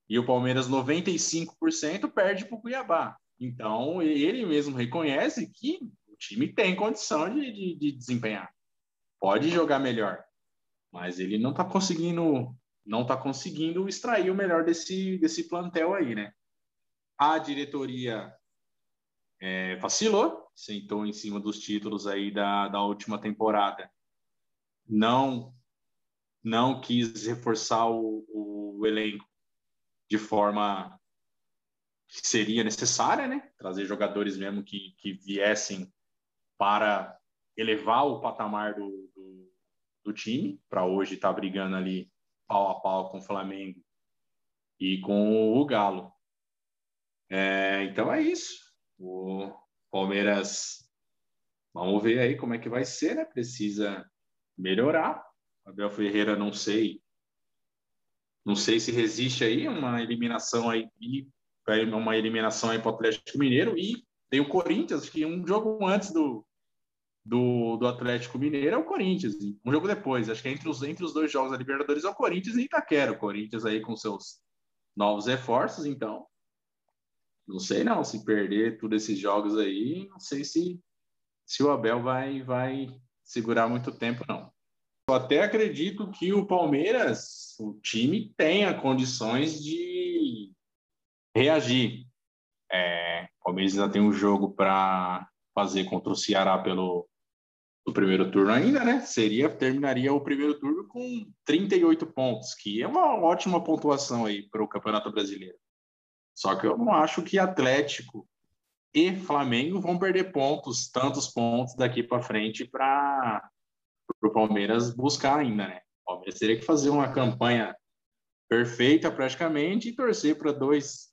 E o Palmeiras 95% perde para o Cuiabá. Então, ele mesmo reconhece que o time tem condição de, de, de desempenhar. Pode jogar melhor. Mas ele não está conseguindo não está conseguindo extrair o melhor desse, desse plantel aí, né? A diretoria é, vacilou, sentou em cima dos títulos aí da, da última temporada. Não não quis reforçar o, o elenco de forma que seria necessária, né? Trazer jogadores mesmo que, que viessem para elevar o patamar do, do, do time, para hoje estar tá brigando ali pau a pau com o Flamengo e com o Galo. É, então é isso. O Palmeiras, vamos ver aí como é que vai ser, né? Precisa melhorar. Abel Ferreira, não sei, não sei se resiste aí uma eliminação aí uma eliminação aí para o Atlético Mineiro. E tem o Corinthians, que um jogo antes do, do, do Atlético Mineiro é o Corinthians, um jogo depois, acho que entre os, entre os dois jogos da Libertadores é o Corinthians e Itaquera, o Corinthians aí com seus novos reforços, então. Não sei não, se perder todos esses jogos aí, não sei se, se o Abel vai, vai segurar muito tempo não. Eu até acredito que o Palmeiras, o time tenha condições de reagir. É, o Palmeiras ainda tem um jogo para fazer contra o Ceará pelo primeiro turno ainda, né? Seria terminaria o primeiro turno com 38 pontos, que é uma ótima pontuação aí para o Campeonato Brasileiro. Só que eu não acho que Atlético e Flamengo vão perder pontos, tantos pontos daqui para frente para o Palmeiras buscar ainda, né? O Palmeiras teria que fazer uma campanha perfeita praticamente e torcer para dois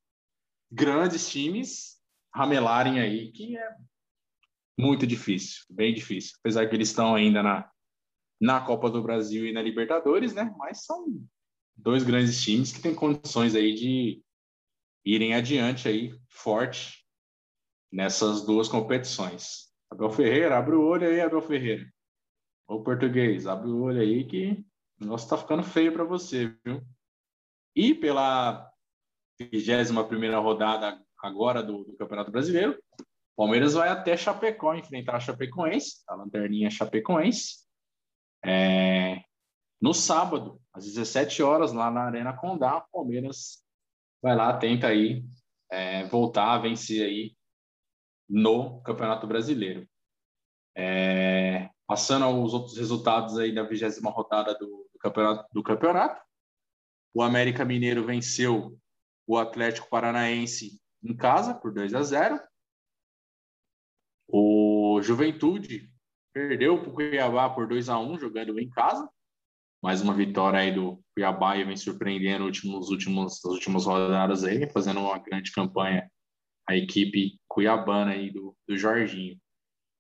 grandes times ramelarem aí, que é muito difícil, bem difícil. Apesar que eles estão ainda na, na Copa do Brasil e na Libertadores, né? Mas são dois grandes times que têm condições aí de irem adiante aí, forte, nessas duas competições. Abel Ferreira, abre o olho aí, Abel Ferreira. O português, abre o olho aí que o negócio tá ficando feio para você, viu? E pela 21 primeira rodada agora do, do Campeonato Brasileiro, Palmeiras vai até Chapecó enfrentar a Chapecoense, a lanterninha Chapecoense, é, no sábado, às 17 horas, lá na Arena Condá, Palmeiras vai lá, tenta aí é, voltar a vencer aí no Campeonato Brasileiro. É, passando aos outros resultados aí da vigésima rodada do, do, campeonato, do campeonato, o América Mineiro venceu o Atlético Paranaense em casa por 2 a 0. O Juventude perdeu para o Cuiabá por 2 a 1 jogando em casa. Mais uma vitória aí do Cuiabá e vem surpreendendo nos últimos, nas últimas rodadas aí, fazendo uma grande campanha a equipe cuiabana aí do, do Jorginho.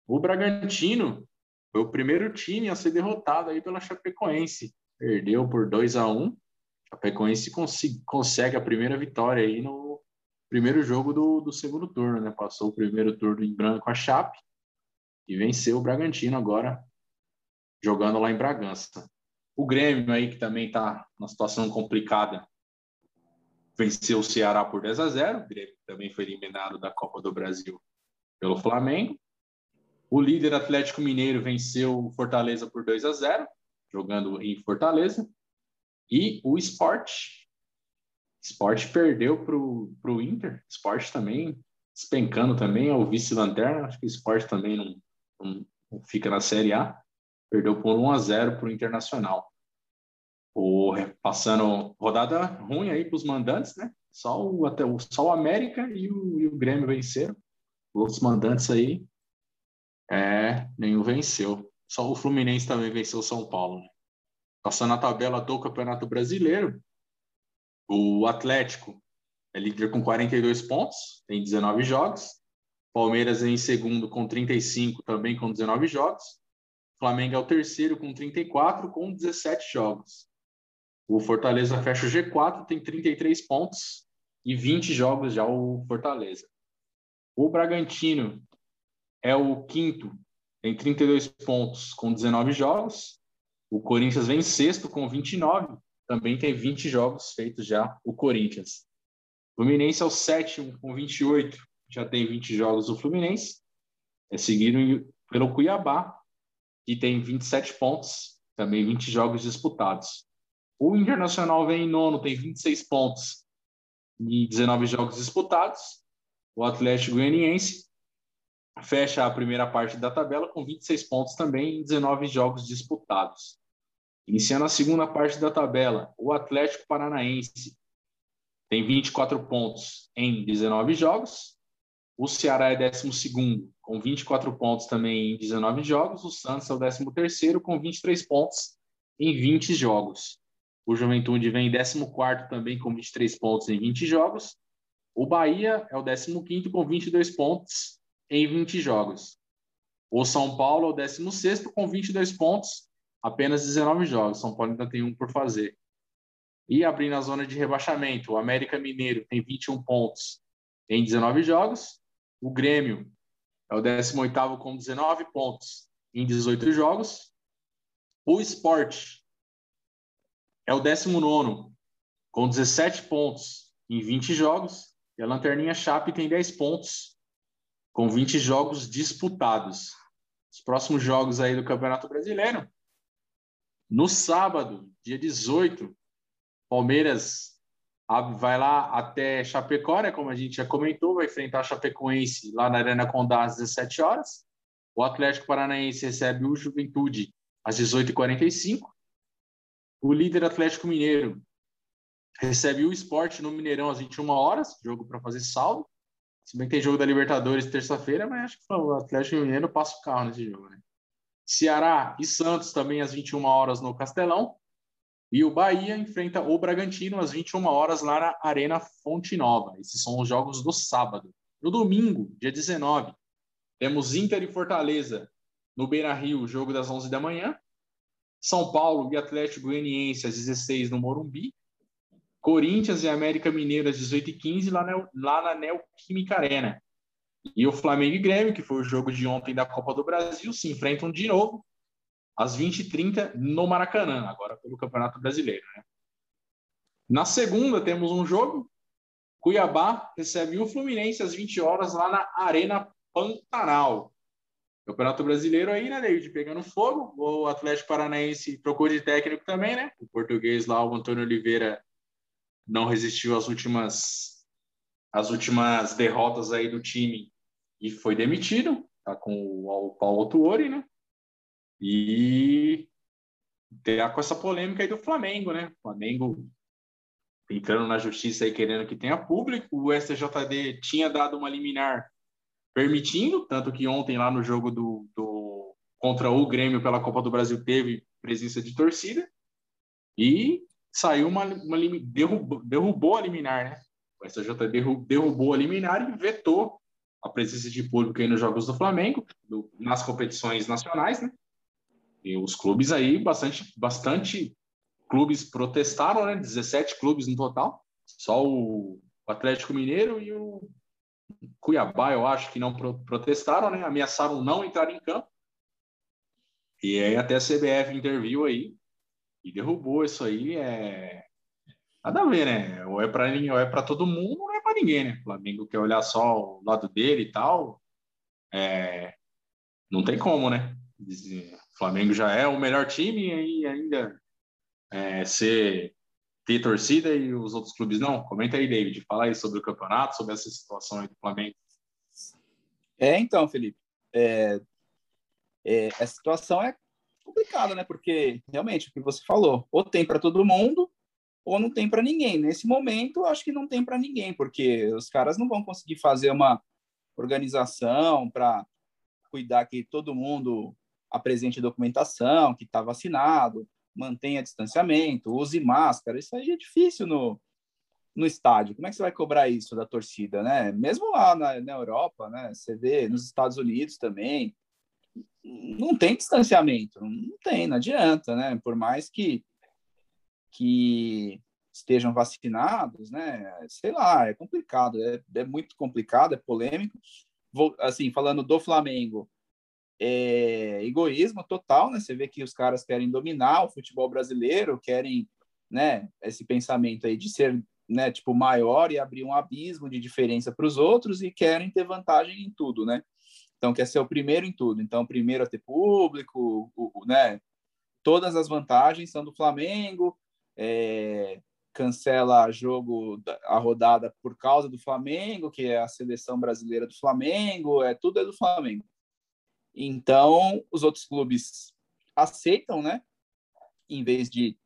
O Bragantino foi o primeiro time a ser derrotado aí pela Chapecoense. Perdeu por 2 a 1 Chapecoense consegue a primeira vitória aí no primeiro jogo do, do segundo turno, né? Passou o primeiro turno em branco a Chape e venceu o Bragantino agora jogando lá em Bragança. O Grêmio aí que também está numa situação complicada venceu o Ceará por 10 a 0. O Grêmio também foi eliminado da Copa do Brasil pelo Flamengo. O líder Atlético Mineiro venceu o Fortaleza por 2 a 0, jogando em Fortaleza. E o Sport, Sport perdeu para o Inter. Sport também despencando também, é o vice-lanterna. Acho que o Sport também não, não, não, fica na Série A. Perdeu por 1 a 0 para o Internacional. O, passando rodada ruim aí para os mandantes, né? Só o, até o, só o América e o, e o Grêmio venceram. Os outros mandantes aí, é, nenhum venceu. Só o Fluminense também venceu o São Paulo. Né? Passando a tabela do Campeonato Brasileiro, o Atlético é líder com 42 pontos, tem 19 jogos. Palmeiras em segundo com 35, também com 19 jogos. Flamengo é o terceiro com 34, com 17 jogos. O Fortaleza fecha o G4, tem 33 pontos e 20 jogos já o Fortaleza. O Bragantino é o quinto, tem 32 pontos com 19 jogos. O Corinthians vem sexto com 29, também tem 20 jogos feitos já o Corinthians. O Fluminense é o sétimo com 28, já tem 20 jogos o Fluminense. É seguido pelo Cuiabá, que tem 27 pontos, também 20 jogos disputados. O Internacional vem em nono, tem 26 pontos e 19 jogos disputados. O Atlético Goianiense fecha a primeira parte da tabela com 26 pontos também em 19 jogos disputados. Iniciando a segunda parte da tabela, o Atlético Paranaense tem 24 pontos em 19 jogos. O Ceará é 12 com 24 pontos também em 19 jogos. O Santos é o 13 com 23 pontos em 20 jogos. O Juventude vem em 14 também com 23 pontos em 20 jogos. O Bahia é o 15 com 22 pontos em 20 jogos. O São Paulo é o 16 com 22 pontos apenas 19 jogos. São Paulo ainda tem um por fazer. E abrindo a zona de rebaixamento, o América Mineiro tem 21 pontos em 19 jogos. O Grêmio é o 18º com 19 pontos em 18 jogos. O Sport é o 19 com 17 pontos em 20 jogos. E a Lanterninha Chape tem 10 pontos com 20 jogos disputados. Os próximos jogos aí do Campeonato Brasileiro no sábado, dia 18, Palmeiras vai lá até Chapecó, né, como a gente já comentou, vai enfrentar Chapecoense lá na Arena Condá às 17 horas. O Atlético Paranaense recebe o Juventude às 18h45. O líder Atlético Mineiro recebe o Esporte no Mineirão às 21 horas, jogo para fazer saldo. Se bem que tem jogo da Libertadores terça-feira, mas acho que o Atlético Mineiro passa o carro nesse jogo, né? Ceará e Santos também às 21 horas no Castelão. E o Bahia enfrenta o Bragantino às 21 horas lá na Arena Fonte Nova. Esses são os jogos do sábado. No domingo, dia 19, temos Inter e Fortaleza no Beira-Rio, jogo das 11 da manhã. São Paulo e Atlético Goianiense às 16 no Morumbi. Corinthians e América Mineiro às 18h15 lá na, lá na Neoquímica Arena. E o Flamengo e Grêmio, que foi o jogo de ontem da Copa do Brasil, se enfrentam de novo às 20h30 no Maracanã, agora pelo Campeonato Brasileiro. Né? Na segunda, temos um jogo. Cuiabá recebe o Fluminense às 20 horas lá na Arena Pantanal. Campeonato Brasileiro aí, né, David? Pegando fogo. O Atlético Paranaense trocou de técnico também, né? O português lá, o Antônio Oliveira, não resistiu às últimas, às últimas derrotas aí do time e foi demitido. Tá com o Paulo Tuori, né? E tá com essa polêmica aí do Flamengo, né? O Flamengo entrando na justiça aí querendo que tenha público. O STJD tinha dado uma liminar permitindo, tanto que ontem lá no jogo do, do contra o Grêmio pela Copa do Brasil teve presença de torcida e saiu uma, uma derrubou, derrubou a liminar, né? O STJ derrubou a liminar e vetou a presença de público aí nos jogos do Flamengo, do, nas competições nacionais, né? E os clubes aí, bastante, bastante clubes protestaram, né? 17 clubes no total, só o Atlético Mineiro e o Cuiabá, eu acho que não protestaram, né? Ameaçaram não entrar em campo. E aí até a CBF interviu aí e derrubou isso aí. É... Nada a ver, né? Ou é para ou é para todo mundo, ou é para ninguém, né? O Flamengo quer olhar só o lado dele e tal. É... Não tem como, né? O Flamengo já é o melhor time e ainda é, ser ter torcida e os outros clubes não? Comenta aí, David. Fala aí sobre o campeonato, sobre essa situação aí do Flamengo. É, então, Felipe. É, é, a situação é complicada, né? Porque realmente o que você falou, ou tem para todo mundo, ou não tem para ninguém. Nesse momento, acho que não tem para ninguém, porque os caras não vão conseguir fazer uma organização para cuidar que todo mundo apresente documentação, que está vacinado, mantenha distanciamento, use máscara. Isso aí é difícil no, no estádio. Como é que você vai cobrar isso da torcida, né? Mesmo lá na, na Europa, né? Você vê nos Estados Unidos também, não tem distanciamento, não tem, não adianta, né? Por mais que que estejam vacinados, né? Sei lá, é complicado, é, é muito complicado, é polêmico. Vou, assim, falando do Flamengo, é, egoísmo total, né? Você vê que os caras querem dominar o futebol brasileiro, querem, né, esse pensamento aí de ser, né, tipo, maior e abrir um abismo de diferença para os outros e querem ter vantagem em tudo, né? Então, quer ser o primeiro em tudo. Então, primeiro a ter público, o, o, né? Todas as vantagens são do Flamengo, é, cancela jogo, a rodada por causa do Flamengo, que é a seleção brasileira do Flamengo, é tudo é do Flamengo. Então, os outros clubes aceitam, né? Em vez de,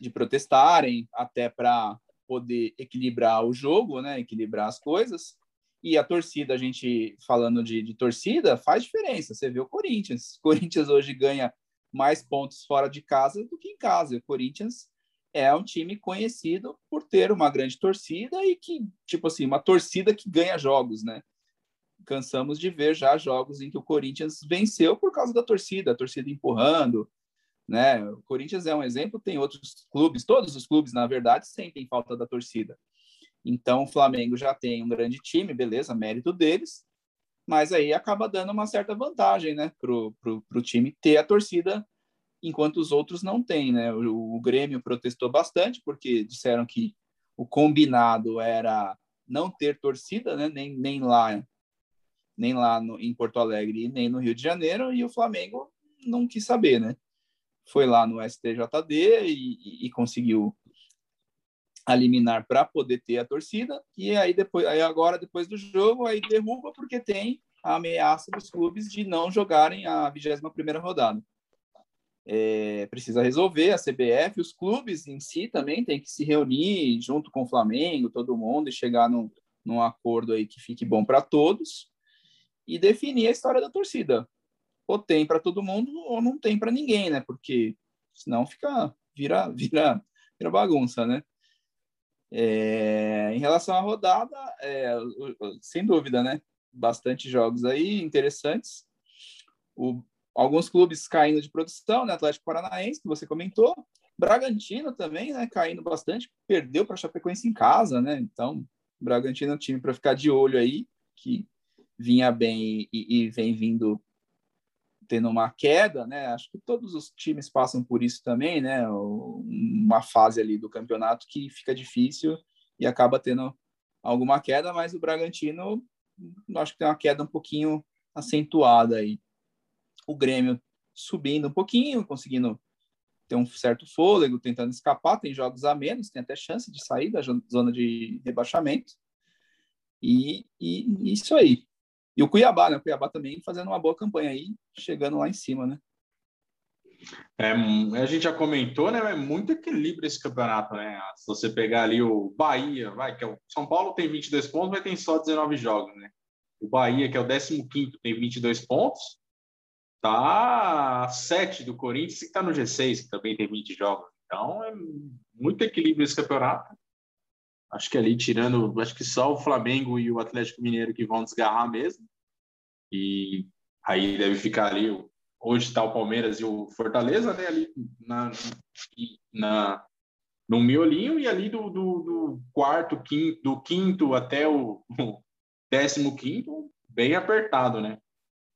de protestarem, até para poder equilibrar o jogo, né? Equilibrar as coisas. E a torcida, a gente falando de, de torcida, faz diferença. Você vê o Corinthians. O [LAUGHS] Corinthians hoje ganha mais pontos fora de casa do que em casa. O Corinthians é um time conhecido por ter uma grande torcida e que, tipo assim, uma torcida que ganha jogos, né? cansamos de ver já jogos em que o Corinthians venceu por causa da torcida, a torcida empurrando, né? O Corinthians é um exemplo, tem outros clubes, todos os clubes, na verdade, sentem falta da torcida. Então, o Flamengo já tem um grande time, beleza, mérito deles, mas aí acaba dando uma certa vantagem, né, pro, pro, pro time ter a torcida, enquanto os outros não têm, né? O, o Grêmio protestou bastante, porque disseram que o combinado era não ter torcida, né, nem, nem lá nem lá no, em Porto Alegre, nem no Rio de Janeiro, e o Flamengo não quis saber, né? Foi lá no STJD e, e, e conseguiu eliminar para poder ter a torcida, e aí depois, aí agora depois do jogo, aí derruba porque tem a ameaça dos clubes de não jogarem a 21 primeira rodada. É, precisa resolver a CBF, os clubes em si também tem que se reunir junto com o Flamengo, todo mundo, e chegar num, num acordo aí que fique bom para todos e definir a história da torcida. Ou tem para todo mundo ou não tem para ninguém, né? Porque senão fica vira [LAUGHS] vira vira bagunça, né? É, em relação à rodada, é, sem dúvida, né? Bastante jogos aí interessantes. O, alguns clubes caindo de produção, né? Atlético Paranaense, que você comentou. Bragantino também, né? Caindo bastante. Perdeu para Chapecoense em casa, né? Então, Bragantino é um time para ficar de olho aí, que vinha bem e, e vem vindo tendo uma queda, né? Acho que todos os times passam por isso também, né? Uma fase ali do campeonato que fica difícil e acaba tendo alguma queda, mas o Bragantino acho que tem uma queda um pouquinho acentuada aí. O Grêmio subindo um pouquinho, conseguindo ter um certo fôlego, tentando escapar, tem jogos a menos, tem até chance de sair da zona de rebaixamento. E, e isso aí. E o Cuiabá, né? O Cuiabá também fazendo uma boa campanha aí, chegando lá em cima, né? É, a gente já comentou, né? É muito equilíbrio esse campeonato, né? Se você pegar ali o Bahia, vai, que é o São Paulo tem 22 pontos, mas tem só 19 jogos, né? O Bahia, que é o 15 tem 22 pontos, tá a 7 do Corinthians, que está no G6, que também tem 20 jogos. Então, é muito equilíbrio esse campeonato. Acho que ali, tirando, acho que só o Flamengo e o Atlético Mineiro que vão desgarrar mesmo. E aí deve ficar ali, onde está o Palmeiras e o Fortaleza, né? Ali na, na, no miolinho e ali do, do, do quarto, quinto, do quinto até o, o décimo quinto, bem apertado, né?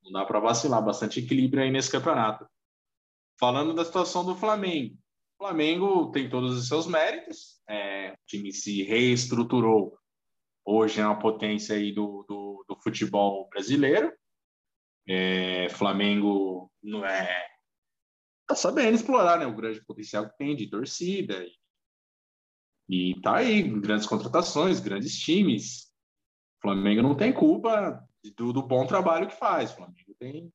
Não dá para vacilar, bastante equilíbrio aí nesse campeonato. Falando da situação do Flamengo, o Flamengo tem todos os seus méritos, é, o time se reestruturou, hoje é uma potência aí do, do, do futebol brasileiro. É, Flamengo não é tá sabendo explorar né, o grande potencial que tem de torcida e, e tá aí grandes contratações, grandes times. O Flamengo não tem culpa do, do bom trabalho que faz. O Flamengo tem,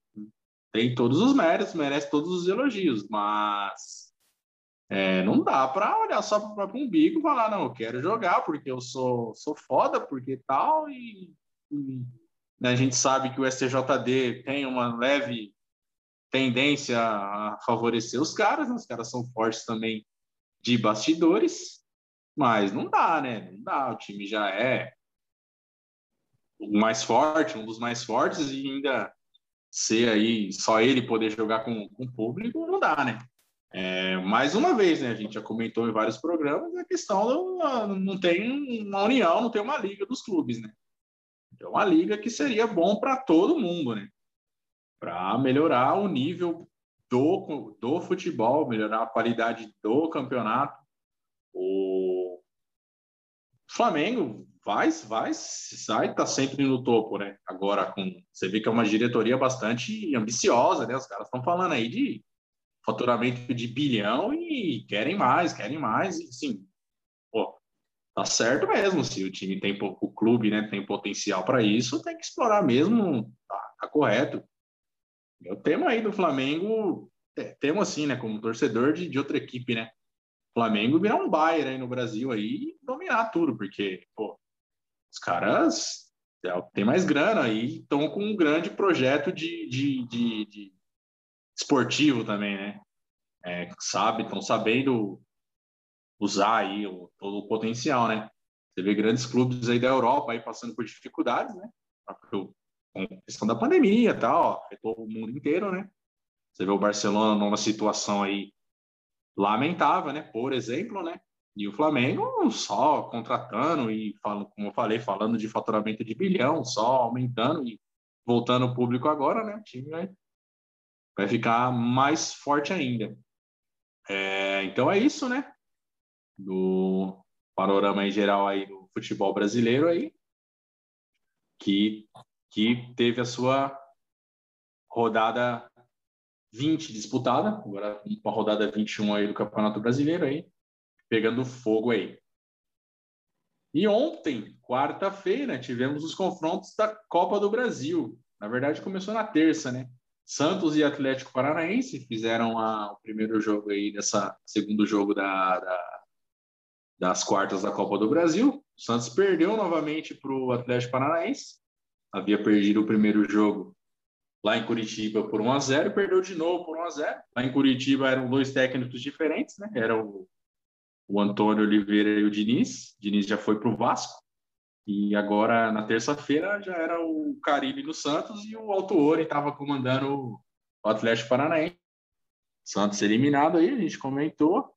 tem todos os méritos, merece todos os elogios, mas é, não dá para olhar só para o próprio umbigo e falar, não, eu quero jogar porque eu sou, sou foda, porque tal, e, e né, a gente sabe que o STJD tem uma leve tendência a favorecer os caras, né? os caras são fortes também de bastidores, mas não dá, né? Não dá, o time já é mais forte, um dos mais fortes, e ainda ser aí só ele poder jogar com, com o público, não dá, né? É, mais uma vez, né, a gente já comentou em vários programas a questão do não tem uma união, não tem uma liga dos clubes, né? É uma liga que seria bom para todo mundo, né? Para melhorar o nível do, do futebol, melhorar a qualidade do campeonato. O Flamengo vai, vai, sai, tá sempre no topo, né? Agora com você vê que é uma diretoria bastante ambiciosa, né? Os caras estão falando aí de faturamento de bilhão e querem mais, querem mais, e sim, pô, tá certo mesmo, se o time tem, o clube, né, tem potencial para isso, tem que explorar mesmo, tá, tá correto. Eu temo aí do Flamengo, temo assim, né, como torcedor de, de outra equipe, né, Flamengo virar um Bayern aí no Brasil aí e dominar tudo, porque, pô, os caras é, tem mais grana e estão com um grande projeto de, de, de, de esportivo também, né? É, sabe, estão sabendo usar aí o, todo o potencial, né? Você vê grandes clubes aí da Europa aí passando por dificuldades, né? Com a questão da pandemia tal, afetou o mundo inteiro, né? Você vê o Barcelona numa situação aí lamentável, né? Por exemplo, né? E o Flamengo só contratando e falando, como eu falei, falando de faturamento de bilhão, só aumentando e voltando o público agora, né? O time vai vai ficar mais forte ainda. É, então é isso, né? Do panorama em geral aí do futebol brasileiro aí, que, que teve a sua rodada 20 disputada, agora uma rodada 21 aí do Campeonato Brasileiro aí, pegando fogo aí. E ontem, quarta-feira, tivemos os confrontos da Copa do Brasil. Na verdade, começou na terça, né? Santos e Atlético Paranaense fizeram a, o primeiro jogo aí dessa segundo jogo da, da, das quartas da Copa do Brasil. O Santos perdeu novamente para o Atlético Paranaense. Havia perdido o primeiro jogo lá em Curitiba por 1 a 0 e perdeu de novo por 1 a 0. Lá em Curitiba eram dois técnicos diferentes, né? Era o, o Antônio Oliveira e o Diniz. Diniz já foi para o Vasco. E agora, na terça-feira, já era o Caribe no Santos e o Alto Ouro estava comandando o Atlético Paranaense. Santos eliminado aí, a gente comentou.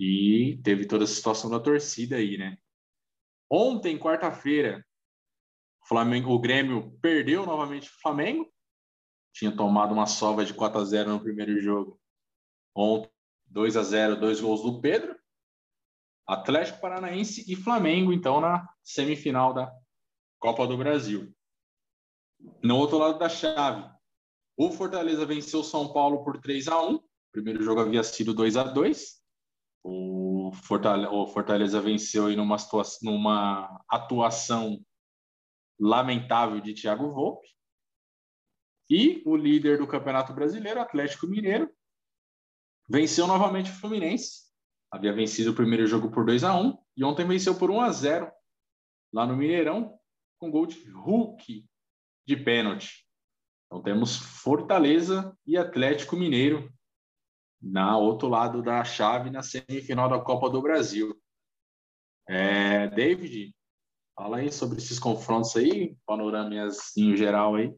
E teve toda a situação da torcida aí, né? Ontem, quarta-feira, o Grêmio perdeu novamente o Flamengo. Tinha tomado uma sova de 4 a 0 no primeiro jogo. Ontem, 2 a 0, dois gols do Pedro. Atlético Paranaense e Flamengo, então, na semifinal da Copa do Brasil. No outro lado da chave, o Fortaleza venceu o São Paulo por 3 a 1 O primeiro jogo havia sido 2 a 2 O Fortaleza, o Fortaleza venceu aí numa, numa atuação lamentável de Thiago Volpe. E o líder do Campeonato Brasileiro, Atlético Mineiro, venceu novamente o Fluminense havia vencido o primeiro jogo por 2 a 1 e ontem venceu por 1 a 0 lá no Mineirão com gol de Hulk de pênalti. Então temos Fortaleza e Atlético Mineiro na outro lado da chave na semifinal da Copa do Brasil. É, David, fala aí sobre esses confrontos aí, panoramas em geral aí.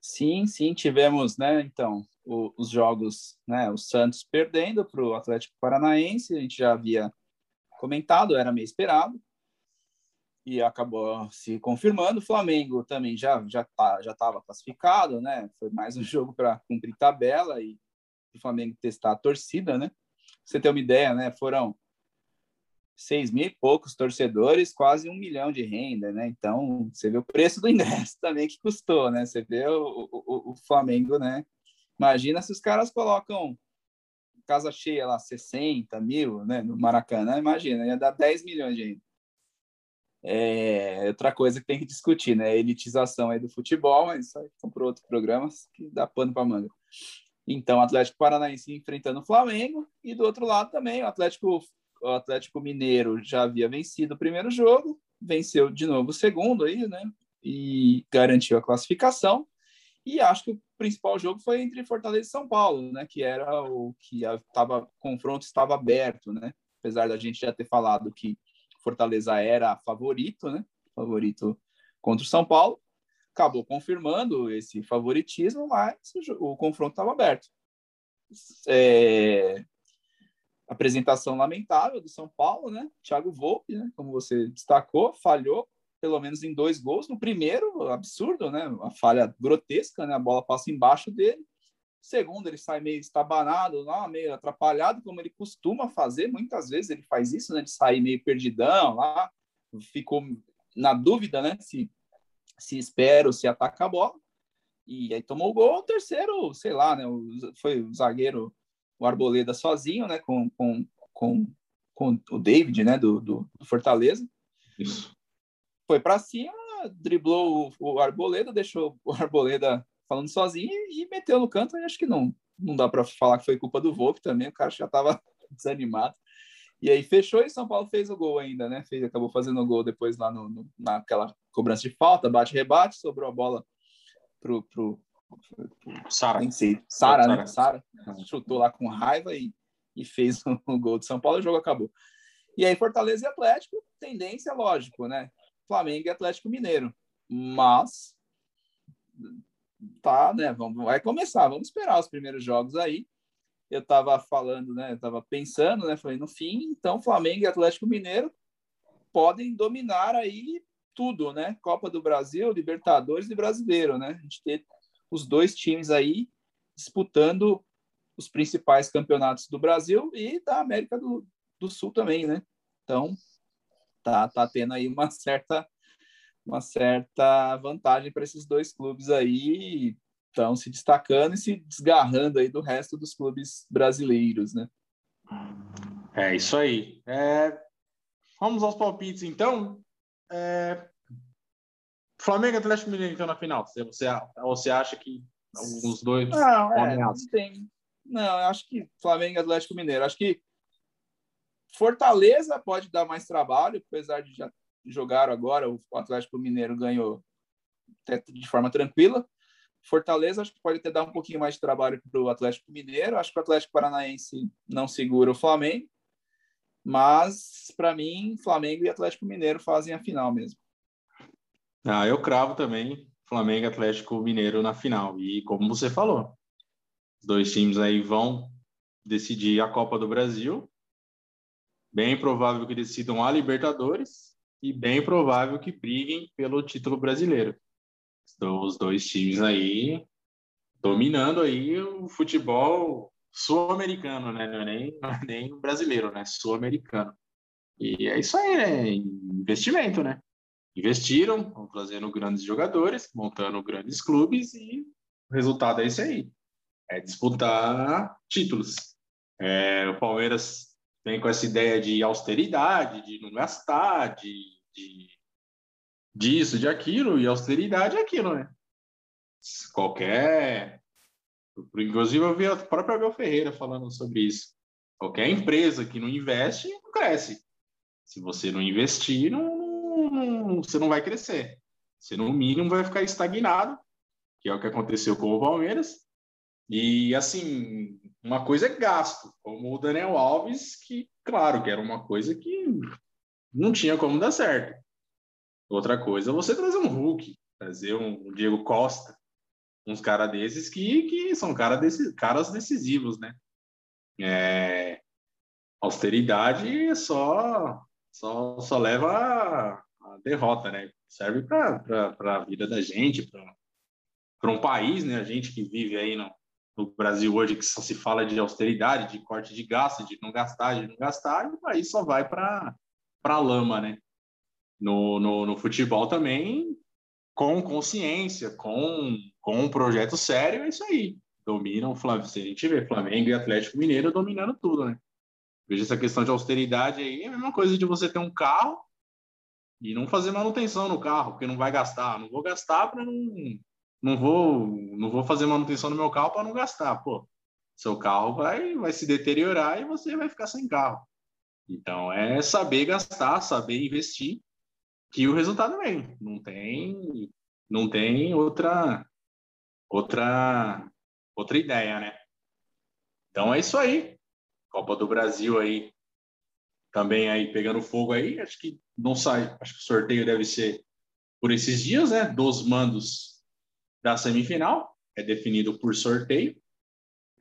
Sim, sim, tivemos, né? Então, o, os jogos, né? O Santos perdendo para o Atlético Paranaense, a gente já havia comentado, era meio esperado e acabou se confirmando. O Flamengo também já já tá, já estava classificado, né? Foi mais um [LAUGHS] jogo para cumprir tabela e o Flamengo testar a torcida, né? Você ter uma ideia, né? Foram seis mil e poucos torcedores, quase um milhão de renda, né? Então, você vê o preço do ingresso [LAUGHS] também que custou, né? Você vê o, o, o Flamengo, né? Imagina se os caras colocam casa cheia lá, 60 mil, né? No Maracanã, imagina, ia dar 10 milhões de renda. É outra coisa que tem que discutir, né? A elitização aí do futebol, mas isso aí são para outros programas que dá pano para manga. Então, Atlético Paranaense enfrentando o Flamengo e do outro lado também o Atlético o Atlético Mineiro já havia vencido o primeiro jogo, venceu de novo o segundo aí, né? E garantiu a classificação. E acho que o principal jogo foi entre Fortaleza e São Paulo, né? Que era o que estava confronto estava aberto, né? Apesar da gente já ter falado que Fortaleza era favorito, né? Favorito contra o São Paulo, acabou confirmando esse favoritismo, mas o, o confronto estava aberto. É, apresentação lamentável do São Paulo, né? Thiago Volpe, né? Como você destacou, falhou pelo menos em dois gols. No primeiro, absurdo, né? Uma falha grotesca, né? A bola passa embaixo dele. Segundo, ele sai meio estabanado, lá, meio atrapalhado, como ele costuma fazer. Muitas vezes ele faz isso, né? De sair meio perdidão lá. Ficou na dúvida, né? Se, se espera ou se ataca a bola. E aí tomou o gol. O terceiro, sei lá, né? Foi o zagueiro o Arboleda sozinho, né, com, com, com, com o David, né, do, do, do Fortaleza. Isso. Foi para cima, driblou o, o, Arboleda, deixou o Arboleda falando sozinho e, e meteu no canto. Acho que não, não dá para falar que foi culpa do Volpe também, o cara já estava [LAUGHS] desanimado. E aí fechou e São Paulo fez o gol ainda, né? Fez, acabou fazendo o gol depois lá no, no naquela cobrança de falta, bate-rebate, sobrou a bola pro, pro, Sara. Sara, né? Sara chutou lá com raiva e, e fez [LAUGHS] o um gol de São Paulo o jogo acabou. E aí, Fortaleza e Atlético, tendência, lógico, né? Flamengo e Atlético Mineiro. Mas tá, né? Vamos, vai começar, vamos esperar os primeiros jogos aí. Eu tava falando, né? Eu tava pensando, né? Falei, no fim, então Flamengo e Atlético Mineiro podem dominar aí tudo, né? Copa do Brasil, Libertadores e Brasileiro, né? A gente ter os dois times aí disputando os principais campeonatos do Brasil e da América do, do Sul também, né? Então, tá, tá tendo aí uma certa, uma certa vantagem para esses dois clubes aí, estão se destacando e se desgarrando aí do resto dos clubes brasileiros, né? É isso aí. É... Vamos aos palpites, então. É... Flamengo e Atlético Mineiro, então, na final. Você, você, você acha que os dois. Não, é, não tem. Não, eu acho que Flamengo e Atlético Mineiro. Acho que Fortaleza pode dar mais trabalho, apesar de já jogar agora, o Atlético Mineiro ganhou de forma tranquila. Fortaleza acho que pode até dar um pouquinho mais de trabalho para o Atlético Mineiro. Acho que o Atlético Paranaense não segura o Flamengo. Mas, para mim, Flamengo e Atlético Mineiro fazem a final mesmo. Ah, eu cravo também Flamengo e Atlético Mineiro na final. E como você falou, os dois times aí vão decidir a Copa do Brasil. Bem provável que decidam a Libertadores e bem provável que briguem pelo título brasileiro. Então, os dois times aí dominando aí o futebol sul-americano, né? Não é nem, é nem brasileiro, né? Sul-americano. E é isso aí, né? Investimento, né? Investiram, vão trazendo grandes jogadores, montando grandes clubes e o resultado é esse aí. É disputar títulos. É, o Palmeiras vem com essa ideia de austeridade, de não gastar, de, de disso, de aquilo, e austeridade é aquilo, né? Qualquer. Inclusive, eu vi a própria Abel Ferreira falando sobre isso. Qualquer empresa que não investe, não cresce. Se você não investir, não, não, você não vai crescer. Você, no mínimo, vai ficar estagnado, que é o que aconteceu com o Palmeiras. E, assim, uma coisa é gasto, como o Daniel Alves, que, claro, que era uma coisa que não tinha como dar certo. Outra coisa é você trazer um Hulk, trazer um Diego Costa, uns caras desses que, que são cara desse, caras decisivos, né? É, austeridade só, só, só leva a, a derrota, né? Serve para a vida da gente, para um país, né? A gente que vive aí no, no Brasil hoje, que só se fala de austeridade, de corte de gasto, de não gastar, de não gastar, e país só vai para a lama, né? no, no, no futebol também, com consciência, com, com um projeto sério, é isso aí. Dominam, se a gente vê Flamengo e Atlético Mineiro dominando tudo, né? Veja essa questão de austeridade aí, é a mesma coisa de você ter um carro e não fazer manutenção no carro, porque não vai gastar. Não vou gastar para não. Não vou, não vou fazer manutenção no meu carro para não gastar. Pô, seu carro vai, vai se deteriorar e você vai ficar sem carro. Então, é saber gastar, saber investir que o resultado vem. Não tem, não tem outra, outra, outra ideia, né? Então é isso aí. Copa do Brasil aí também aí pegando fogo aí. Acho que não sai. Acho que o sorteio deve ser por esses dias, né? Dos mandos da semifinal é definido por sorteio.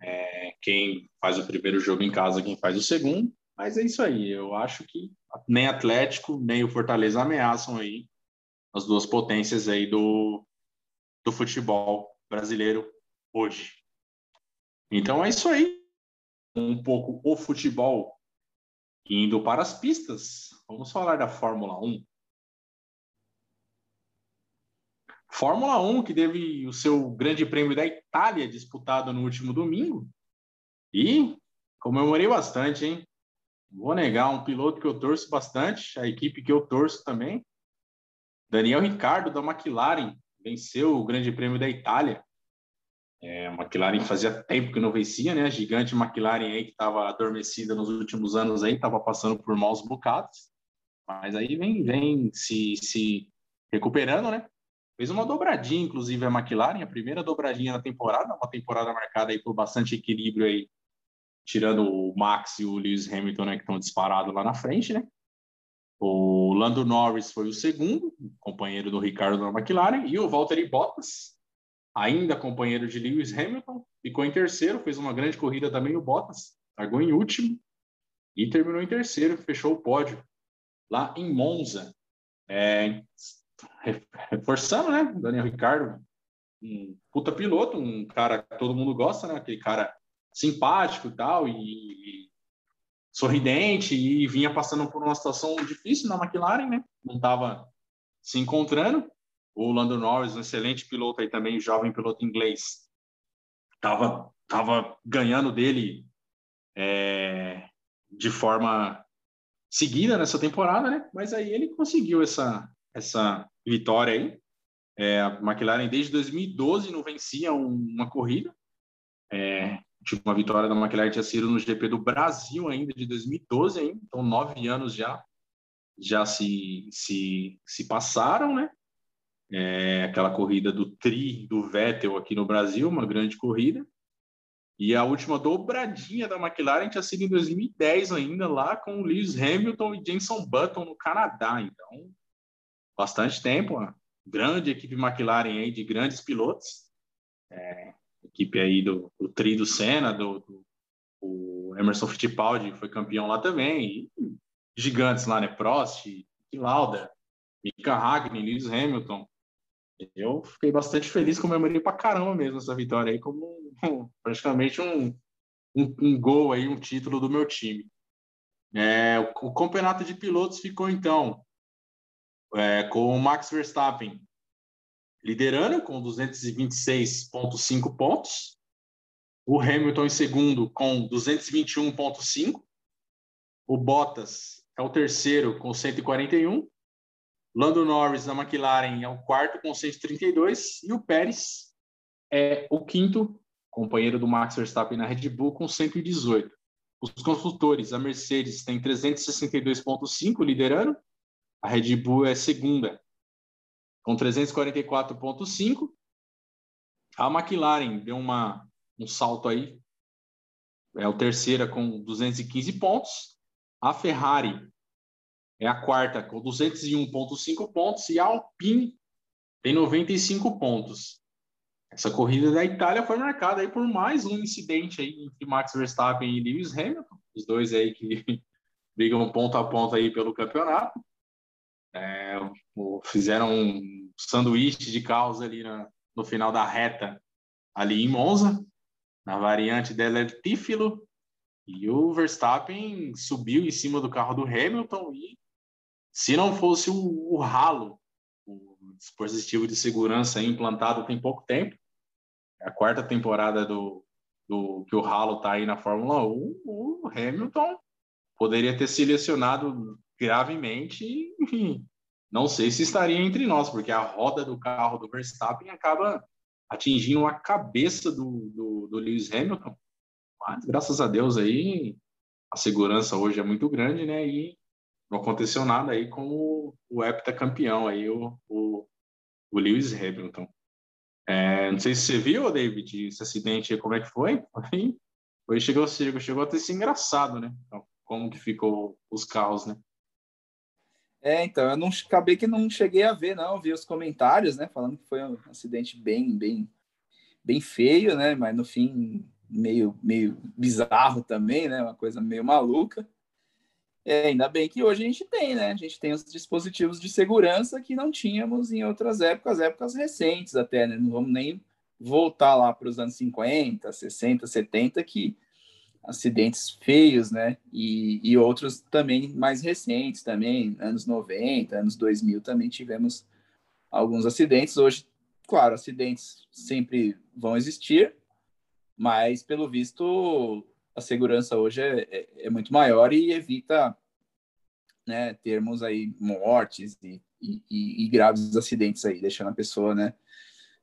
É, quem faz o primeiro jogo em casa, quem faz o segundo. Mas é isso aí. Eu acho que nem Atlético, nem o Fortaleza ameaçam aí as duas potências aí do, do futebol brasileiro hoje. Então é isso aí. Um pouco o futebol indo para as pistas. Vamos falar da Fórmula 1. Fórmula 1 que teve o seu Grande Prêmio da Itália disputado no último domingo. E comemorei bastante, hein? Vou negar um piloto que eu torço bastante, a equipe que eu torço também. Daniel Ricardo, da McLaren, venceu o Grande Prêmio da Itália. É, a McLaren fazia tempo que não vencia, né? A gigante McLaren aí que estava adormecida nos últimos anos aí, estava passando por maus bocados. Mas aí vem, vem se, se recuperando, né? Fez uma dobradinha, inclusive, a McLaren, a primeira dobradinha na temporada, uma temporada marcada aí por bastante equilíbrio aí tirando o Max e o Lewis Hamilton, né, que estão disparados lá na frente, né? O Lando Norris foi o segundo, companheiro do Ricardo na McLaren, e o Valtteri Bottas, ainda companheiro de Lewis Hamilton, ficou em terceiro, fez uma grande corrida também o Bottas, largou em último e terminou em terceiro, fechou o pódio lá em Monza. É, reforçando, né? Daniel Ricardo, um puta piloto, um cara que todo mundo gosta, né? Aquele cara simpático e tal, e, sorridente, e vinha passando por uma situação difícil na McLaren, né? Não estava se encontrando. O Lando Norris, um excelente piloto aí também, jovem piloto inglês, estava tava ganhando dele é, de forma seguida nessa temporada, né? Mas aí ele conseguiu essa, essa vitória aí. É, a McLaren desde 2012 não vencia um, uma corrida. É, última vitória da McLaren tinha sido no GP do Brasil ainda, de 2012 ainda, então nove anos já, já se, se, se passaram, né? É, aquela corrida do Tri, do Vettel aqui no Brasil, uma grande corrida. E a última dobradinha da McLaren tinha sido em 2010 ainda, lá com Lewis Hamilton e Jenson Button no Canadá. Então, bastante tempo, uma grande equipe McLaren aí de grandes pilotos. É, equipe aí do, do Tri do Senna, do, do o Emerson Fittipaldi foi campeão lá também. Gigantes lá, né? Prost, Lauda, Mika Hakkinen, Lewis Hamilton. Eu fiquei bastante feliz, comemorei pra caramba mesmo essa vitória aí, como praticamente um, um, um, gol aí, um título do meu time. É, o, o, campeonato de pilotos ficou então é, com o Max Verstappen liderando com 226,5 pontos, o Hamilton em segundo com 221,5, o Bottas é o terceiro com 141, Lando Norris da McLaren é o quarto com 132 e o Pérez é o quinto, companheiro do Max Verstappen na Red Bull, com 118. Os construtores, a Mercedes tem 362,5 liderando, a Red Bull é segunda, com 344,5. A McLaren deu uma, um salto aí, é o terceira com 215 pontos. A Ferrari é a quarta com 201,5 pontos e a Alpine tem 95 pontos. Essa corrida da Itália foi marcada aí por mais um incidente aí entre Max Verstappen e Lewis Hamilton, os dois aí que [LAUGHS] brigam ponto a ponto aí pelo campeonato. É, fizeram um sanduíche de caos ali na, no final da reta ali em Monza, na variante Delertífilo, e o Verstappen subiu em cima do carro do Hamilton e se não fosse o, o ralo, o dispositivo de segurança implantado tem pouco tempo, é a quarta temporada do, do que o ralo está aí na Fórmula 1, o Hamilton poderia ter se lesionado gravemente enfim, não sei se estaria entre nós, porque a roda do carro do Verstappen acaba atingindo a cabeça do, do, do Lewis Hamilton. Mas, graças a Deus, aí a segurança hoje é muito grande, né? E não aconteceu nada aí com o, o heptacampeão aí, o, o, o Lewis Hamilton. É, não sei se você viu, David, esse acidente, como é que foi? Foi, chegou, chegou, chegou a ter sido engraçado, né? Então, como que ficou os carros, né? É, então, eu não acabei que não cheguei a ver, não, vi os comentários, né, falando que foi um acidente bem, bem, bem feio, né, mas no fim meio, meio bizarro também, né, uma coisa meio maluca. É, ainda bem que hoje a gente tem, né? A gente tem os dispositivos de segurança que não tínhamos em outras épocas, épocas recentes até, né? Não vamos nem voltar lá para os anos 50, 60, 70, que acidentes feios, né? E, e outros também mais recentes, também, anos 90, anos 2000 também tivemos alguns acidentes. Hoje, claro, acidentes sempre vão existir, mas pelo visto a segurança hoje é, é, é, muito maior e evita né, termos aí mortes e, e, e, graves acidentes aí, deixando a pessoa né,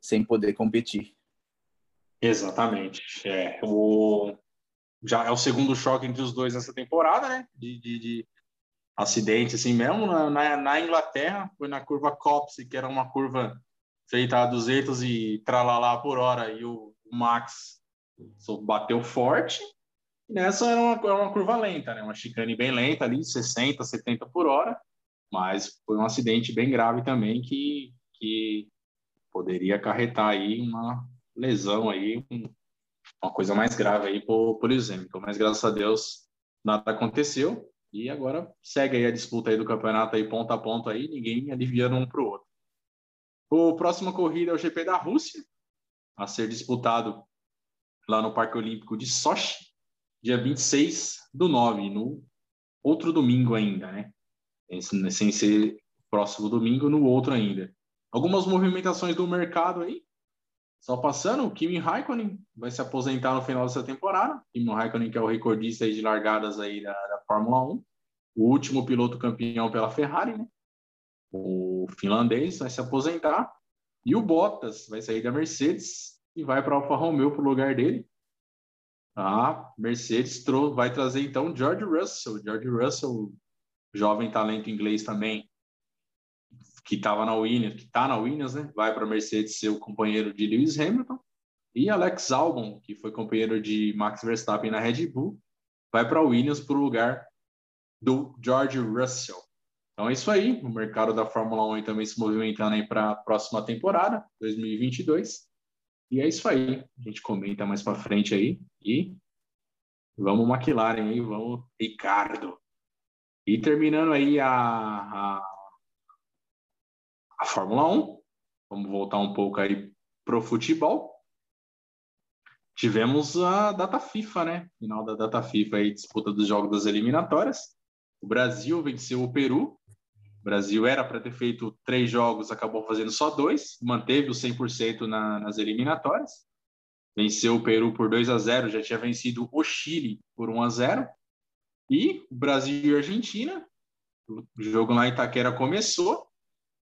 sem poder competir. Exatamente. É, o... Já é o segundo choque entre os dois nessa temporada, né? De, de, de acidente assim mesmo. Na, na, na, Inglaterra, foi na curva Copse, que era uma curva feita a 200 e tralalá por hora, e o, Max bateu forte Nessa era uma, era uma curva lenta, né? Uma chicane bem lenta ali, 60, 70 por hora, mas foi um acidente bem grave também que, que poderia acarretar aí uma lesão aí, uma coisa mais grave aí por, por exemplo. Mas graças a Deus nada aconteceu e agora segue aí a disputa aí do campeonato aí ponto a ponto aí, ninguém aliviando um para o outro. O próxima corrida é o GP da Rússia, a ser disputado lá no Parque Olímpico de Sochi dia 26 do 9, no outro domingo ainda, né? Sem ser próximo domingo, no outro ainda. Algumas movimentações do mercado aí. Só passando, o Kimi Raikkonen vai se aposentar no final dessa temporada. Kimi Raikkonen, que é o recordista de largadas aí da, da Fórmula 1. O último piloto campeão pela Ferrari, né? O finlandês vai se aposentar. E o Bottas vai sair da Mercedes e vai para a Alfa Romeo para o lugar dele. A Mercedes vai trazer então George Russell. George Russell, jovem talento inglês também, que estava na Williams, que está na Williams, né? Vai para a Mercedes ser o companheiro de Lewis Hamilton. E Alex Albon, que foi companheiro de Max Verstappen na Red Bull, vai para a Williams para o lugar do George Russell. Então é isso aí, o mercado da Fórmula 1 também se movimentando aí para a próxima temporada, 2022. E é isso aí, a gente comenta mais para frente aí e vamos McLaren aí, vamos Ricardo. E terminando aí a, a, a Fórmula 1, vamos voltar um pouco aí pro futebol. Tivemos a data FIFA, né? Final da data FIFA aí, disputa dos jogos das eliminatórias. O Brasil venceu o Peru. O Brasil era para ter feito três jogos, acabou fazendo só dois, manteve o 100% na, nas eliminatórias. Venceu o Peru por 2 a 0, já tinha vencido o Chile por 1 a 0. E Brasil e Argentina, o jogo lá em Itaquera começou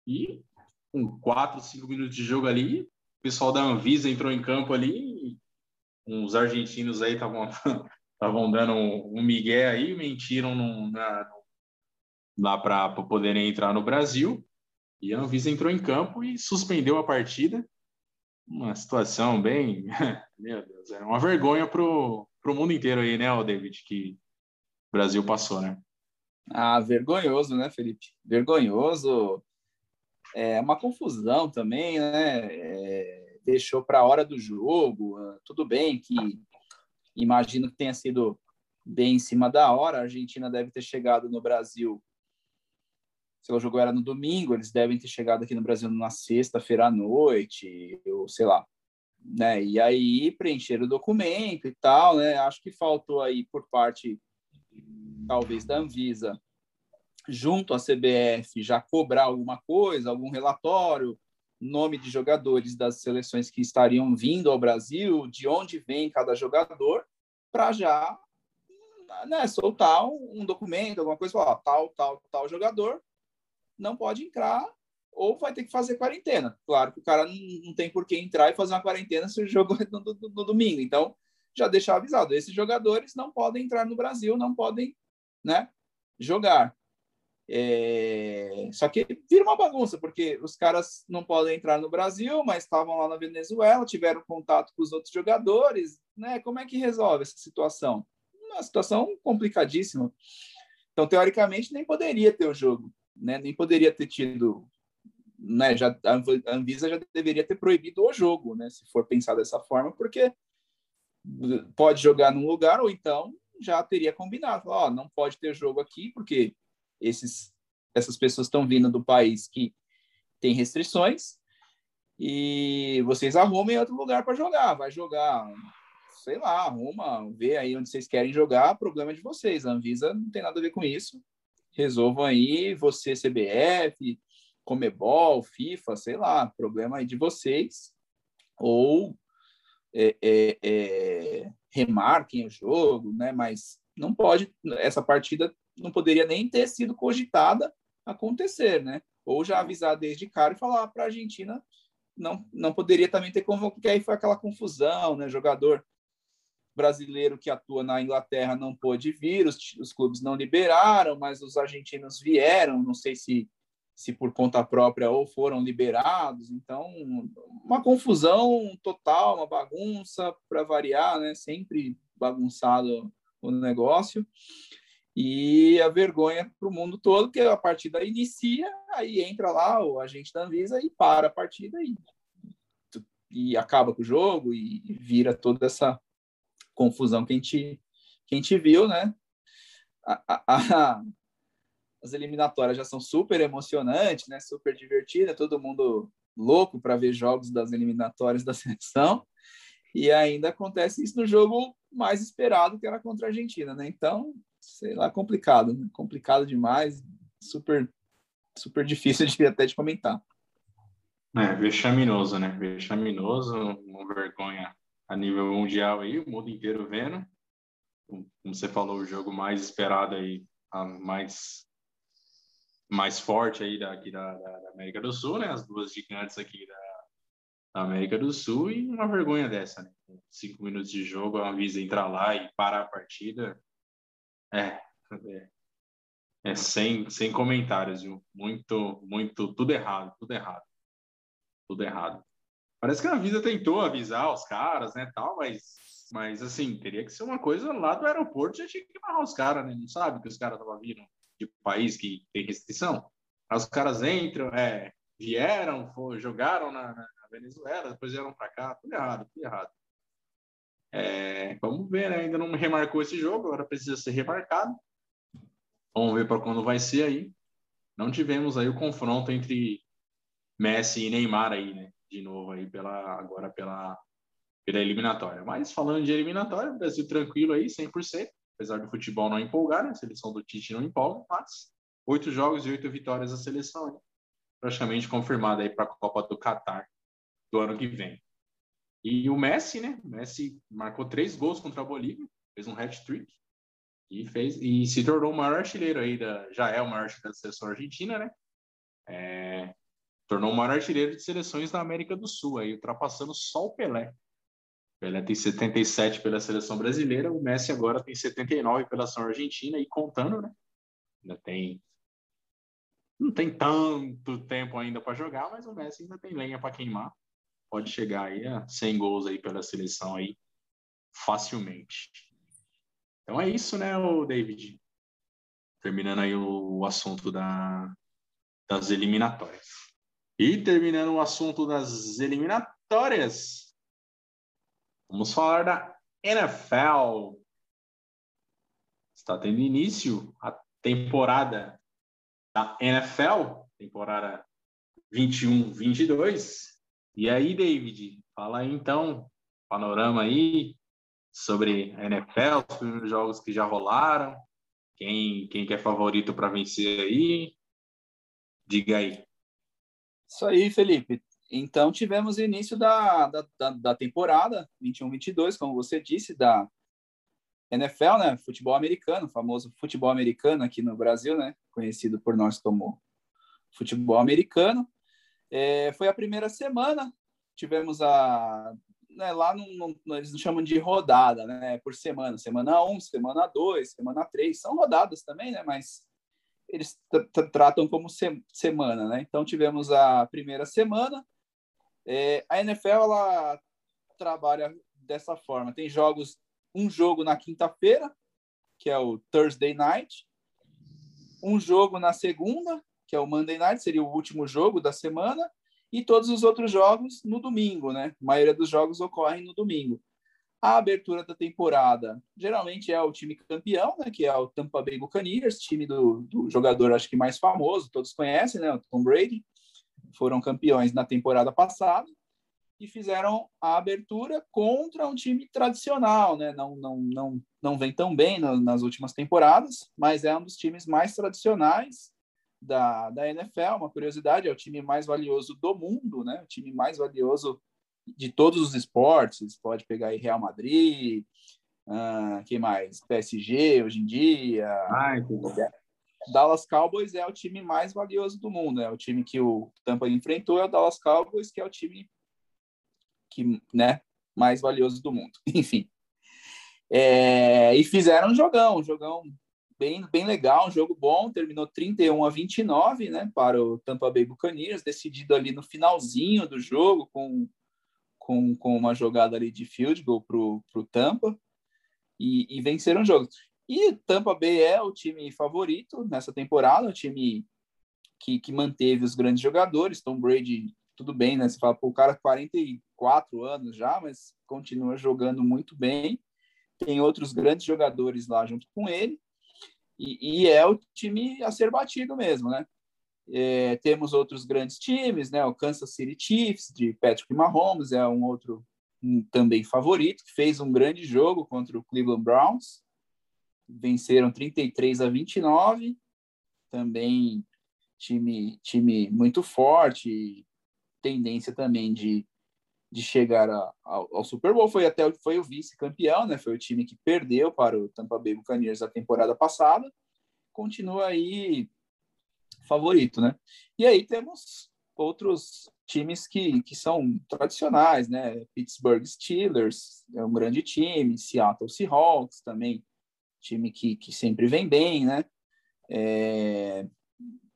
e com 4, 5 minutos de jogo ali, o pessoal da Anvisa entrou em campo ali, uns argentinos aí estavam [LAUGHS] dando um, um migué aí, mentiram no, na, lá para poderem entrar no Brasil. E a Anvisa entrou em campo e suspendeu a partida. Uma situação bem. [LAUGHS] Meu Deus, é uma vergonha para o mundo inteiro aí, né, David, que o Brasil passou, né? Ah, vergonhoso, né, Felipe? Vergonhoso. É uma confusão também, né? É, deixou para a hora do jogo. Tudo bem que imagino que tenha sido bem em cima da hora. A Argentina deve ter chegado no Brasil. Se o jogo era no domingo, eles devem ter chegado aqui no Brasil na sexta-feira à noite, ou sei lá, né? E aí preencher o documento e tal, né? Acho que faltou aí por parte talvez da Anvisa junto à CBF já cobrar alguma coisa, algum relatório, nome de jogadores das seleções que estariam vindo ao Brasil, de onde vem cada jogador, para já né, soltar um, documento, alguma coisa, falar tal, tal, tal jogador não pode entrar ou vai ter que fazer quarentena. Claro que o cara não, tem por que entrar e fazer uma quarentena se o jogo é no, no, no domingo. Então, já deixar avisado, esses jogadores não podem entrar no Brasil, não podem né, jogar. É... Só que vira uma bagunça, porque os caras não podem entrar no Brasil, mas estavam lá na Venezuela, tiveram contato com os outros jogadores, né? Como é que resolve essa situação? Uma situação complicadíssima. Então, teoricamente, nem poderia ter o jogo, né? Nem poderia ter tido, né? Já a Anvisa já deveria ter proibido o jogo, né? Se for pensar dessa forma, porque pode jogar num lugar ou então já teria combinado, ó, não pode ter jogo aqui porque esses, essas pessoas estão vindo do país que tem restrições e vocês arrumem outro lugar para jogar. Vai jogar, sei lá, arruma, vê aí onde vocês querem jogar, problema de vocês. A Anvisa não tem nada a ver com isso. Resolvam aí, você, CBF, Comebol, FIFA, sei lá, problema aí de vocês. Ou é, é, é, remarquem o jogo, né? Mas não pode, essa partida não poderia nem ter sido cogitada acontecer, né? Ou já avisar desde cara e falar para a Argentina não, não poderia também ter convocado, porque aí foi aquela confusão, né? Jogador brasileiro que atua na Inglaterra não pôde vir, os, os clubes não liberaram, mas os argentinos vieram, não sei se, se por conta própria ou foram liberados, então uma confusão total, uma bagunça para variar, né? Sempre bagunçado o negócio e a vergonha para o mundo todo, que a partida inicia, aí entra lá o agente da Anvisa e para a partida e, e acaba com o jogo e vira toda essa confusão que a gente, que a gente viu, né? A, a, a, [LAUGHS] as eliminatórias já são super emocionantes, né? Super divertidas, todo mundo louco para ver jogos das eliminatórias da [LAUGHS] seleção. E ainda acontece isso no jogo mais esperado, que era contra a Argentina, né? Então, sei lá, complicado, né? complicado demais, super, super [LAUGHS] difícil de até de comentar. É, vexaminoso, né? Vexaminoso, uma vergonha a nível mundial aí, o mundo inteiro vendo. Como você falou, o jogo mais esperado aí, mais mais forte aí daqui da, da, América do Sul, né? As duas gigantes aqui da, da, América do Sul e uma vergonha dessa, né? Cinco minutos de jogo, a Anvisa entrar lá e parar a partida. É, é, é, sem, sem comentários, viu? Muito, muito, tudo errado, tudo errado. Tudo errado. Parece que a vida tentou avisar os caras, né, tal, mas, mas assim, teria que ser uma coisa lá do aeroporto, já tinha que barrar os caras, né? Não sabe que os caras estavam vindo de país que tem restrição. Aí os caras entram, é, vieram, jogaram na, na, Venezuela, depois vieram para cá, tudo errado, tudo errado. É, vamos ver, né? Ainda não remarcou esse jogo, agora precisa ser remarcado. Vamos ver para quando vai ser aí. Não tivemos aí o confronto entre Messi e Neymar aí, né? De novo aí pela agora pela pela eliminatória. Mas falando de eliminatória, Brasil tranquilo aí, 100%, apesar do futebol não empolgar, né? A seleção do Tite não empolga, mas oito jogos e oito vitórias a seleção, aí. praticamente confirmada aí para a Copa do Catar do ano que vem. E o Messi, né? O Messi marcou três gols contra a Bolívia, fez um hat-trick e fez e se tornou o maior artilheiro aí da, já é o maior artilheiro da seleção argentina, né? É, tornou o maior artilheiro de seleções da América do Sul, aí ultrapassando só o Pelé. O Pelé tem 77 pela seleção brasileira, o Messi agora tem 79 pela seleção argentina e contando, né? Ainda tem não tem tanto tempo ainda para jogar, mas o Messi ainda tem lenha para queimar pode chegar aí a 100 gols aí pela seleção aí facilmente. Então é isso, né, o David? Terminando aí o, assunto da, das eliminatórias. E terminando o assunto das eliminatórias, vamos falar da NFL. Está tendo início a temporada da NFL, temporada 21-22. E aí, David, fala aí então, panorama aí sobre a NFL, os primeiros jogos que já rolaram, quem, quem que é favorito para vencer aí, diga aí. Isso aí, Felipe. Então, tivemos o início da, da, da, da temporada 21-22, como você disse, da NFL, né? Futebol americano, famoso futebol americano aqui no Brasil, né? Conhecido por nós como futebol americano. É, foi a primeira semana, tivemos a. Né, lá não, eles chamam de rodada, né? Por semana, semana 1, semana 2, semana 3, são rodadas também, né? Mas eles tratam como se semana, né? Então tivemos a primeira semana. É, a NFL ela trabalha dessa forma. Tem jogos, um jogo na quinta-feira, que é o Thursday Night, um jogo na segunda, que é o Monday Night, seria o último jogo da semana, e todos os outros jogos no domingo, né? A maioria dos jogos ocorrem no domingo. A abertura da temporada geralmente é o time campeão, né? Que é o Tampa Bay Buccaneers, time do, do jogador acho que mais famoso, todos conhecem, né? O Tom Brady. Foram campeões na temporada passada e fizeram a abertura contra um time tradicional, né? Não, não, não, não vem tão bem nas últimas temporadas, mas é um dos times mais tradicionais da, da NFL, uma curiosidade, é o time mais valioso do mundo, né? O time mais valioso de todos os esportes. Pode pegar aí Real Madrid, uh, quem mais? PSG hoje em dia. Ai, Dallas Cowboys é o time mais valioso do mundo. É o time que o Tampa enfrentou é o Dallas Cowboys, que é o time que, né, mais valioso do mundo. [LAUGHS] Enfim. É, e fizeram um jogão, um jogão bem, bem legal, um jogo bom, terminou 31 a 29, né, para o Tampa Bay Buccaneers, decidido ali no finalzinho do jogo, com, com, com uma jogada ali de field goal para o Tampa, e, e venceram o jogo. E Tampa Bay é o time favorito nessa temporada, o time que, que manteve os grandes jogadores, Tom Brady, tudo bem, né, você fala, pô, o cara 44 anos já, mas continua jogando muito bem, tem outros grandes jogadores lá junto com ele, e, e, é o time a ser batido mesmo, né? É, temos outros grandes times, né? O Kansas City Chiefs, de Patrick Mahomes, é um outro um, também favorito, que fez um grande jogo contra o Cleveland Browns. Venceram 33 a 29. Também time, time muito forte, tendência também de de chegar a, ao, ao, Super Bowl. Foi até foi o vice-campeão, né? Foi o time que perdeu para o Tampa Bay Buccaneers a temporada passada. Continua aí favorito, né? E aí temos outros times que, que são tradicionais, né? Pittsburgh Steelers é um grande time, Seattle Seahawks também, time que, que sempre vem bem, né? É,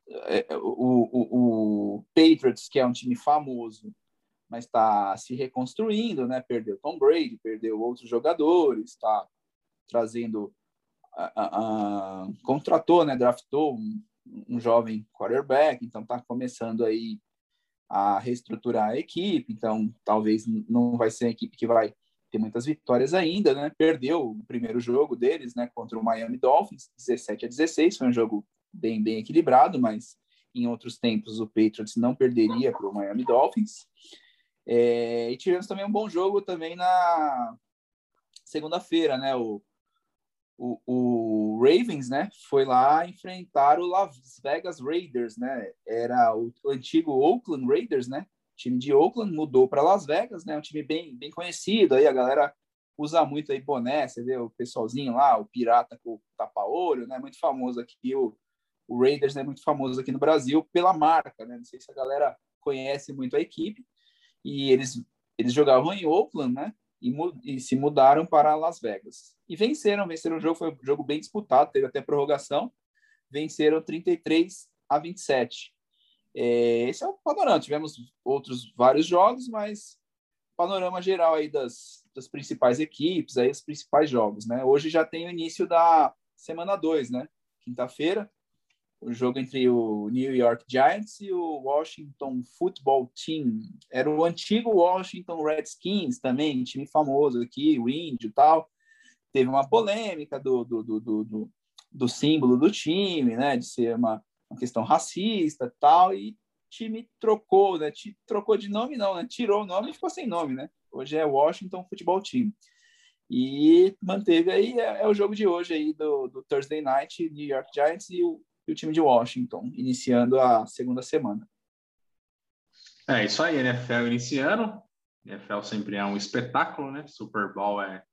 é, o, o, o Patriots, que é um time famoso, mas está se reconstruindo, né? Perdeu Tom Brady, perdeu outros jogadores, está trazendo, a, contratou, né? Draftou um, um jovem quarterback, então está começando aí a reestruturar a equipe, então talvez não vai ser a equipe que vai ter muitas vitórias ainda, né? Perdeu o primeiro jogo deles, né, contra o Miami Dolphins, 17 a 16, foi um jogo bem bem equilibrado, mas em outros tempos o Patriots não perderia para o Miami Dolphins. É, e tivemos também um bom jogo também na segunda-feira, né? O, o, o, Ravens, né? Foi lá enfrentar o Las Vegas Raiders, né? Era o, o antigo Oakland Raiders, né? O time de Oakland mudou para Las Vegas, né? Um time bem, bem conhecido. Aí a galera usa muito aí boné, você vê o pessoalzinho lá, o pirata com tapa-olho, né? Muito famoso aqui o, o Raiders, né? Muito famoso aqui no Brasil pela marca, né? Não sei se a galera conhece muito a equipe e eles, eles jogavam em Oakland, né? E, e, se mudaram para Las Vegas. E venceram, venceram o jogo, foi um jogo bem disputado, teve até prorrogação. Venceram 33 a 27. É, esse é o panorama. Tivemos outros vários jogos, mas panorama geral aí das, das principais equipes, aí os principais jogos, né? Hoje já tem o início da semana 2, né? Quinta-feira, o jogo entre o New York Giants e o Washington Football Team. Era o antigo Washington Redskins também, time famoso aqui, o índio e tal. Teve uma polêmica do, do, do, do, do símbolo do time, né, de ser uma, uma questão racista e tal, e time trocou, né, trocou de nome não, né, tirou o nome e ficou sem nome, né. Hoje é Washington Football Team. E manteve aí, é, é o jogo de hoje aí do, do Thursday Night, New York Giants e o e o time de Washington, iniciando a segunda semana. É isso aí, NFL iniciando. NFL sempre é um espetáculo, né? Super Bowl é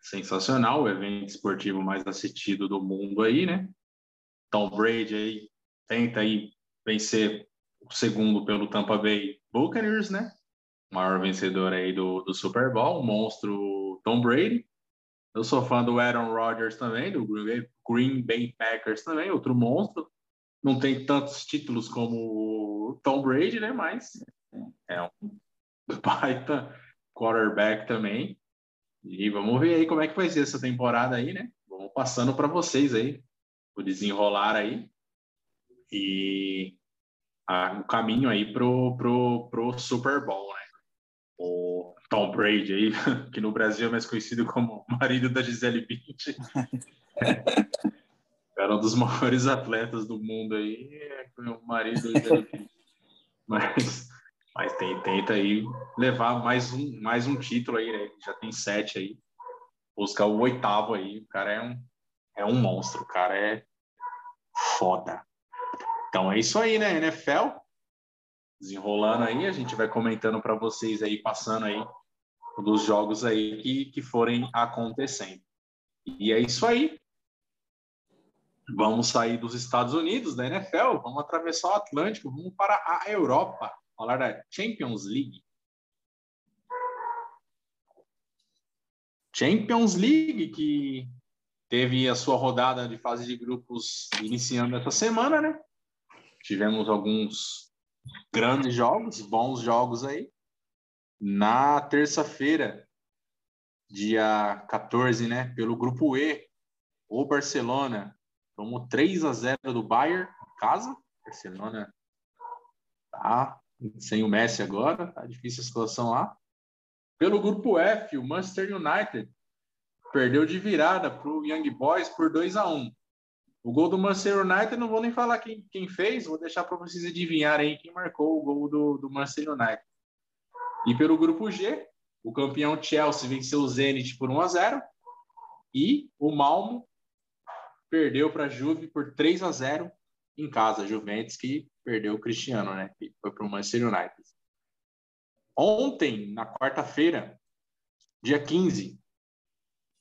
sensacional, o evento esportivo mais assistido do mundo aí, né? Tom Brady aí tenta aí vencer o segundo pelo Tampa Bay Buccaneers, né? O maior vencedor aí do, do Super Bowl, o monstro Tom Brady. Eu sou fã do Aaron Rodgers também, do Green Bay Packers também, outro monstro. Não tem tantos títulos como Tom Brady, né? Mas é um baita quarterback também. E vamos ver aí como é que vai ser essa temporada aí, né? Vamos passando para vocês aí, o desenrolar aí. E o caminho aí pro, pro, pro Super Bowl, né? O Tom Brady aí, [LAUGHS] que no Brasil é mais conhecido como marido da Gisele Bündchen. [LAUGHS] Era um dos maiores atletas do mundo aí, foi o marido da Gisele Bündchen. [LAUGHS] Mas, mas tem, tenta aí levar mais um, mais um título aí, né? Já tem sete aí. Buscar o oitavo aí. O cara é um, é um monstro, o cara é foda. Então é isso aí, né? NFL desenrolando aí, a gente vai comentando para vocês aí, passando aí dos jogos aí que, que forem acontecendo. E é isso aí. Vamos sair dos Estados Unidos, da NFL, vamos atravessar o Atlântico, vamos para a Europa, falar da Champions League. Champions League, que teve a sua rodada de fase de grupos iniciando essa semana, né? Tivemos alguns grandes jogos, bons jogos aí. Na terça-feira, dia 14, né, pelo grupo E, o Barcelona tomou 3 a 0 do Bayern em casa. Barcelona tá sem o Messi agora, tá difícil a situação lá. Pelo grupo F, o Manchester United perdeu de virada para o Young Boys por 2 a 1 o gol do Manchester United, não vou nem falar quem, quem fez, vou deixar para vocês adivinharem quem marcou o gol do, do Manchester United. E pelo grupo G, o campeão Chelsea venceu o Zenit por 1 a 0 e o Malmo perdeu para a Juve por 3 a 0 em casa. Juventus que perdeu o Cristiano, né? Que foi para o Manchester United. Ontem, na quarta-feira, dia 15,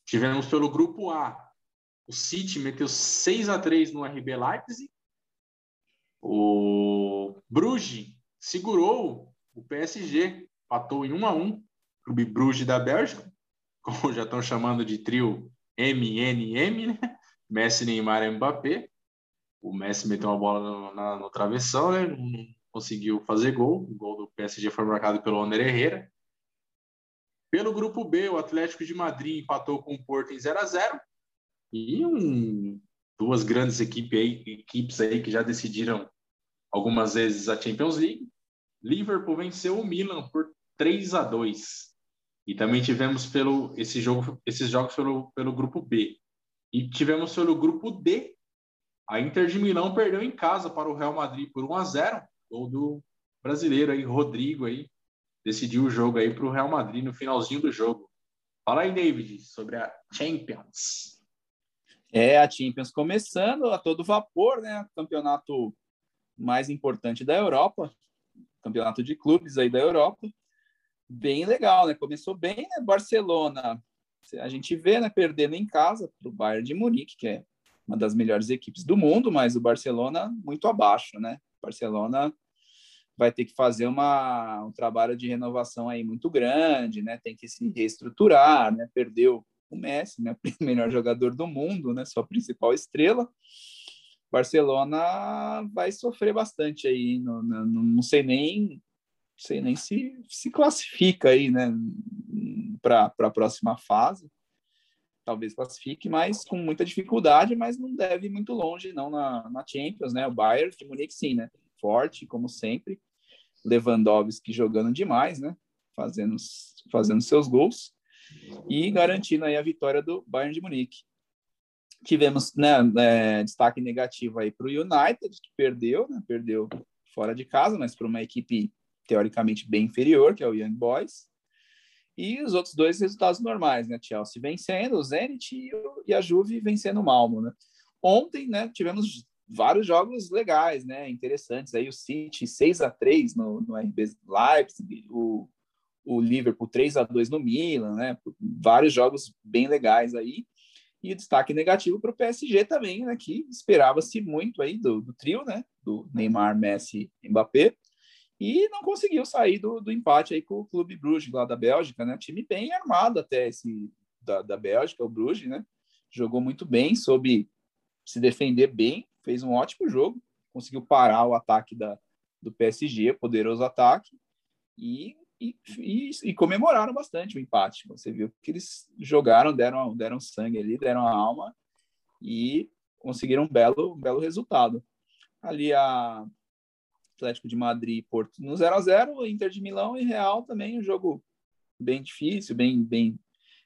tivemos pelo grupo A o City meteu 6 a 3 no RB Leipzig. O Bruges segurou o PSG, patou em 1 a 1 o Bruges da Bélgica, [LAUGHS] como já estão chamando de trio MNM, né? Messi, Neymar e Mbappé. O Messi meteu uma bola no, na, no travessão, né? conseguiu fazer gol. O gol do PSG foi marcado pelo Oner Herrera. Pelo grupo B, o Atlético de Madrid empatou com o Porto em 0 a 0 e um, duas grandes equipe aí, equipes aí que já decidiram algumas vezes a Champions League. Liverpool venceu o Milan por 3 a 2 e também tivemos pelo esse jogo, esses jogos pelo, pelo grupo B. E tivemos pelo grupo D. A Inter de Milão perdeu em casa para o Real Madrid por 1 a 0 gol do brasileiro aí, Rodrigo aí, decidiu o jogo aí para o Real Madrid no finalzinho do jogo. Fala aí, David, sobre a Champions. É, a Champions começando a todo vapor, né? Campeonato mais importante da Europa, campeonato de clubes aí da Europa. Bem legal, né? Começou bem, né? Barcelona, a gente vê, né, perdendo em casa para o Bayern de Munique, que é uma das melhores equipes do mundo, mas o Barcelona muito abaixo, né? Barcelona vai ter que fazer uma, um trabalho de renovação aí muito grande, né? Tem que se reestruturar, né? Perdeu o Messi, né? O [LAUGHS] melhor jogador do mundo, né? Sua principal estrela. Barcelona vai sofrer bastante aí, não, não, sei nem sei nem se se classifica aí, né? Para a próxima fase, talvez classifique, mas com muita dificuldade, mas não deve ir muito longe não na, na Champions, né? O Bayern de Munique sim, né? forte, como sempre. Lewandowski jogando demais, né? Fazendo, fazendo seus gols e garantindo aí a vitória do Bayern de Munique. Tivemos né, é, destaque negativo aí para o United, que perdeu, né? Perdeu fora de casa, mas para uma equipe teoricamente bem inferior, que é o Young Boys. E os outros dois resultados normais, né? Chelsea vencendo, o Zenit e a Juve vencendo o Malmo, né? Ontem, né, tivemos vários jogos legais, né? Interessantes. Aí o City 6 a 3 no, no RB Leipzig, o, o Liverpool 3 a 2 no Milan, né? Vários jogos bem legais aí. E destaque negativo para o PSG também, né? Que esperava-se muito aí do, do, trio, né? Do Neymar, Messi, Mbappé. E não conseguiu sair do, do empate aí com o Clube Bruges lá da Bélgica, né? Time bem armado até esse da, da Bélgica, o Bruges, né? Jogou muito bem, soube se defender bem, fez um ótimo jogo, conseguiu parar o ataque da, do PSG, poderoso ataque, e, e, e, e, comemoraram bastante o empate. Você viu que eles jogaram, deram, deram sangue ali, deram a alma e conseguiram um belo, um belo resultado. Ali a Atlético de Madrid Porto no 0 a 0 Inter de Milão e Real também um jogo bem difícil, bem, bem,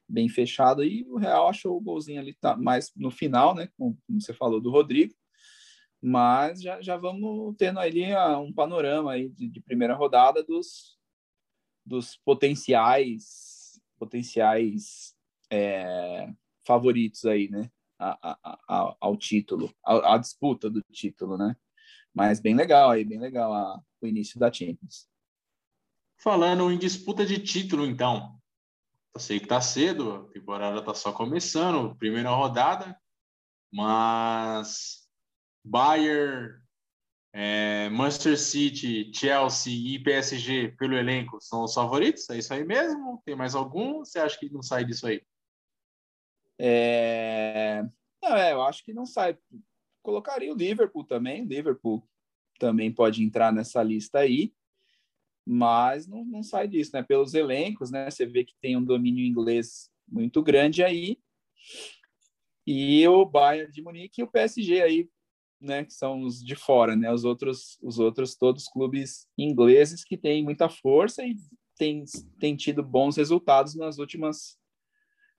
bem fechado. E o Real achou o golzinho ali tá, mais no final, né? Como, você falou do Rodrigo mas já, já vamos tendo ali um panorama aí de, de primeira rodada dos, dos potenciais potenciais é, favoritos aí, né, a, a, a, ao título, a, disputa do título, né? Mas bem legal aí, bem legal o início da Champions. Falando em disputa de título, então, eu sei que tá cedo, a temporada tá só começando, primeira rodada, mas Bayern, é, Manchester City, Chelsea e PSG pelo elenco são os favoritos? É isso aí mesmo? Tem mais algum? Você acha que não sai disso aí? É... Não, é, eu acho que não sai. Colocaria o Liverpool também. O Liverpool também pode entrar nessa lista aí, mas não, não sai disso, né? Pelos elencos, né? Você vê que tem um domínio inglês muito grande aí. E o Bayern de Munique e o PSG aí né, que são os de fora, né? Os outros, os outros todos clubes ingleses que têm muita força e têm, têm tido bons resultados nas últimas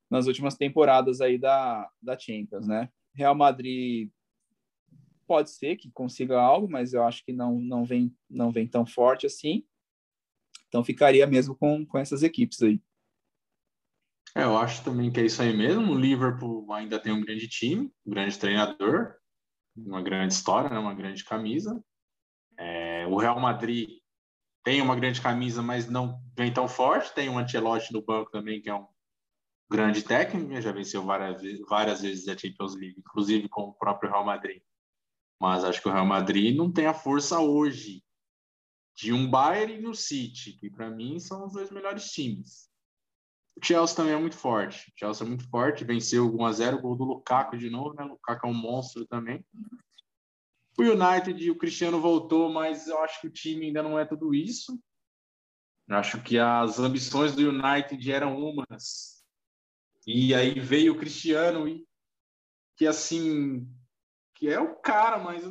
nas últimas temporadas aí da, da Champions, né? Real Madrid pode ser que consiga algo, mas eu acho que não não vem não vem tão forte assim. Então ficaria mesmo com, com essas equipes aí. É, eu acho também que é isso aí mesmo. O Liverpool ainda tem um grande time, um grande treinador, uma grande história, né? uma grande camisa. É, o Real Madrid tem uma grande camisa, mas não vem tão forte. Tem um Ancelotti no banco também, que é um grande técnico, já venceu várias, várias vezes a Champions League, inclusive com o próprio Real Madrid. Mas acho que o Real Madrid não tem a força hoje de um Bayern e um City, que para mim são os dois melhores times. O Chelsea também é muito forte. O Chelsea é muito forte, venceu 1 a 0 gol do Lukaku de novo, né? O Lukaku é um monstro também. O United, o Cristiano voltou, mas eu acho que o time ainda não é tudo isso. Eu acho que as ambições do United eram umas. E aí veio o Cristiano e que assim que é o cara, mas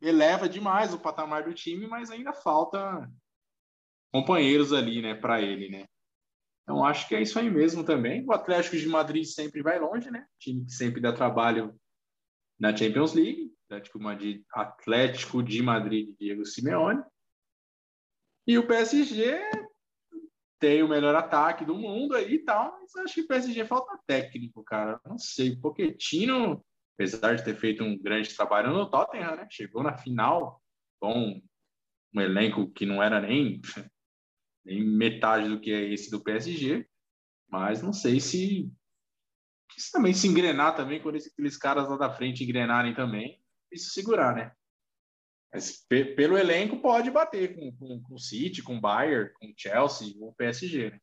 eleva demais o patamar do time, mas ainda falta companheiros ali, né, para ele, né? Então acho que é isso aí mesmo também. O Atlético de Madrid sempre vai longe, né? Time que sempre dá trabalho na Champions League. Atlético, Madrid, Atlético de Madrid, Diego Simeone. E o PSG tem o melhor ataque do mundo aí e tal, mas acho que o PSG falta técnico, cara. Não sei, Pochettino, apesar de ter feito um grande trabalho no Tottenham, né? Chegou na final com um elenco que não era nem, nem metade do que é esse do PSG, mas não sei se isso também se engrenar também, quando aqueles caras lá da frente engrenarem também, isso segurar, né? Mas pelo elenco pode bater com, com, com o City, com o Bayern, com o Chelsea, com o PSG, né?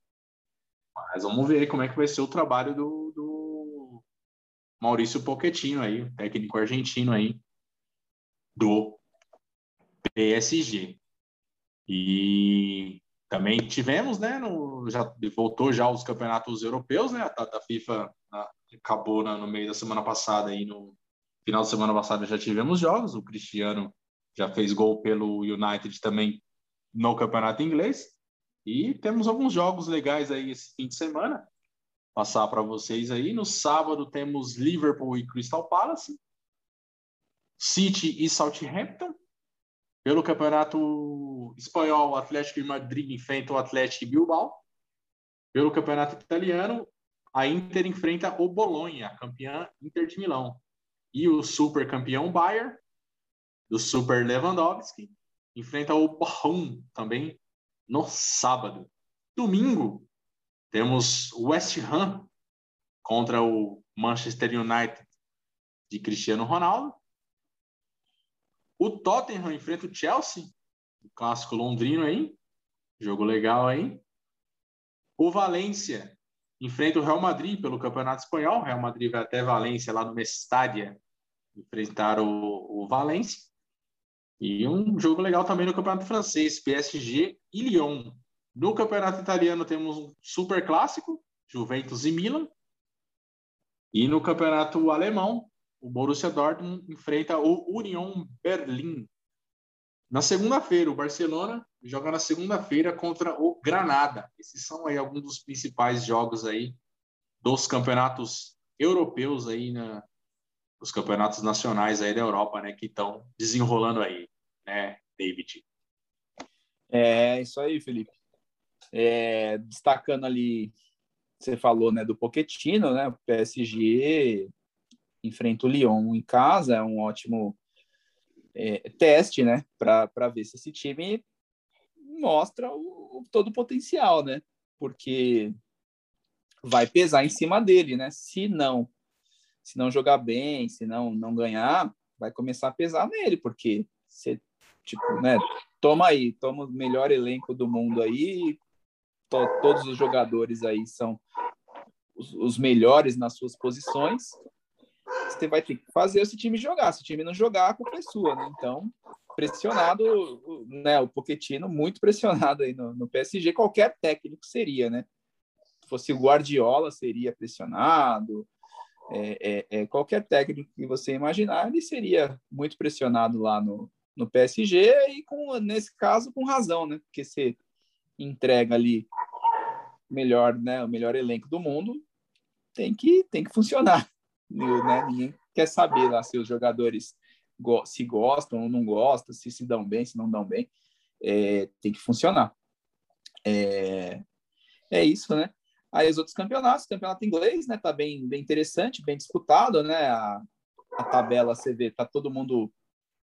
Mas vamos ver como é que vai ser o trabalho do, do Maurício Pochettino aí, técnico argentino aí do PSG. E também tivemos, né, no, já voltou já os campeonatos europeus, né, a, a FIFA acabou na, no meio da semana passada aí no final de semana passada já tivemos jogos, o Cristiano já fez gol pelo United também no campeonato inglês e temos alguns jogos legais aí esse fim de semana passar para vocês aí. No sábado temos Liverpool e Crystal Palace, City e Southampton. Pelo campeonato espanhol, o Atlético de Madrid enfrenta o Atlético de Bilbao. Pelo campeonato italiano, a Inter enfrenta o Bolonha, campeã Inter de Milão. E o super campeão Bayern, do Super Lewandowski, enfrenta o Bochum também no sábado. Domingo, temos o West Ham contra o Manchester United de Cristiano Ronaldo. O Tottenham enfrenta o Chelsea, o clássico londrino aí. Jogo legal aí. O Valência enfrenta o Real Madrid pelo Campeonato Espanhol. O Real Madrid vai até Valência, lá no Mestádia, enfrentar o, o Valência. E um jogo legal também no Campeonato Francês, PSG e Lyon. No Campeonato Italiano temos um super clássico, Juventus e Milan. E no Campeonato Alemão, o Borussia Dortmund enfrenta o Union Berlim. Na segunda-feira, o Barcelona joga na segunda-feira contra o Granada. Esses são aí alguns dos principais jogos aí dos campeonatos europeus aí na os campeonatos nacionais aí da Europa, né, que estão desenrolando aí, né, David? É isso aí, Felipe. É, destacando ali, você falou né, do Poquetino, né? PSG enfrenta o Lyon em casa, é um ótimo é, teste, né? Para ver se esse time mostra o, o, todo o potencial, né? Porque vai pesar em cima dele, né? Se não, se não jogar bem, se não não ganhar, vai começar a pesar nele, porque você tipo, né? Toma aí, toma o melhor elenco do mundo aí, to, todos os jogadores aí são os, os, melhores nas suas posições. Você vai ter que fazer esse time jogar. Se o time não jogar, a culpa é sua, né? Então, pressionado, né? O Pochettino muito pressionado aí no, no PSG. Qualquer técnico seria, né? Se fosse o Guardiola, seria pressionado. É, é, é, qualquer técnico que você imaginar, ele seria muito pressionado lá no, no PSG e com nesse caso com razão, né? Porque você entrega ali melhor, né, o melhor elenco do mundo, tem que tem que funcionar, né? Ninguém quer saber lá se os jogadores go se gostam ou não gostam, se se dão bem, se não dão bem, é, tem que funcionar. É, é isso, né? Aí os outros campeonatos, campeonato inglês, né, tá bem bem interessante, bem disputado, né? A, a tabela você vê, tá todo mundo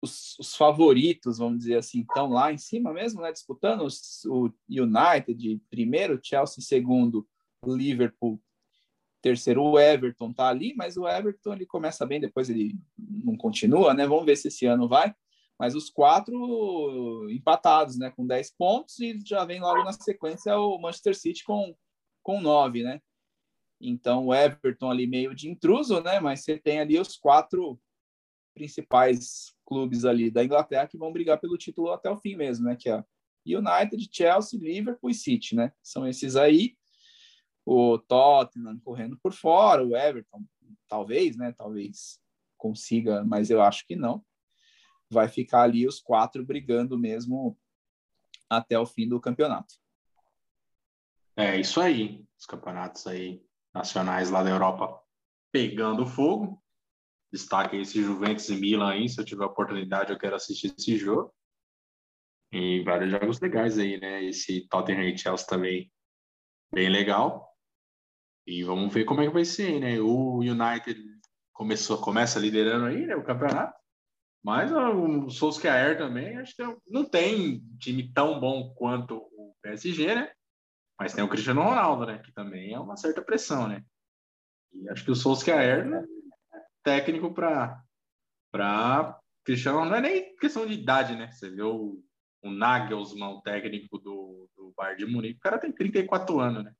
os, os, favoritos, vamos dizer assim, estão lá em cima mesmo, né, disputando os, o United primeiro, Chelsea segundo, Liverpool terceiro, o Everton tá ali, mas o Everton ele começa bem, depois ele não continua, né? Vamos ver se esse ano vai. Mas os quatro empatados, né, com 10 pontos e já vem logo na sequência o Manchester City com com 9, né? Então o Everton ali meio de intruso, né? Mas você tem ali os quatro principais clubes ali da Inglaterra que vão brigar pelo título até o fim mesmo, né? Que é United, Chelsea, Liverpool e City, né? São esses aí. O Tottenham correndo por fora, o Everton, talvez, né? Talvez consiga, mas eu acho que não. Vai ficar ali os quatro brigando mesmo até o fim do campeonato. É isso aí. Os campeonatos aí nacionais lá da Europa pegando fogo. Destaque esse Juventus e Milan aí. Se eu tiver oportunidade, eu quero assistir esse jogo. E vários jogos legais aí, né? Esse Tottenham e Chelsea também bem legal. E vamos ver como é que vai ser, né? O United começou, começa liderando aí, né? O campeonato. Mas o Solskjaer também, acho que não tem time tão bom quanto o PSG, né? Mas tem o Cristiano Ronaldo, né? Que também é uma certa pressão, né? E acho que o Solskjaer né, é técnico para para Cristiano não é nem questão de idade, né? Você vê o, o Nagelsmann, o técnico do, do Bayern de Munique, o cara tem 34 anos, né?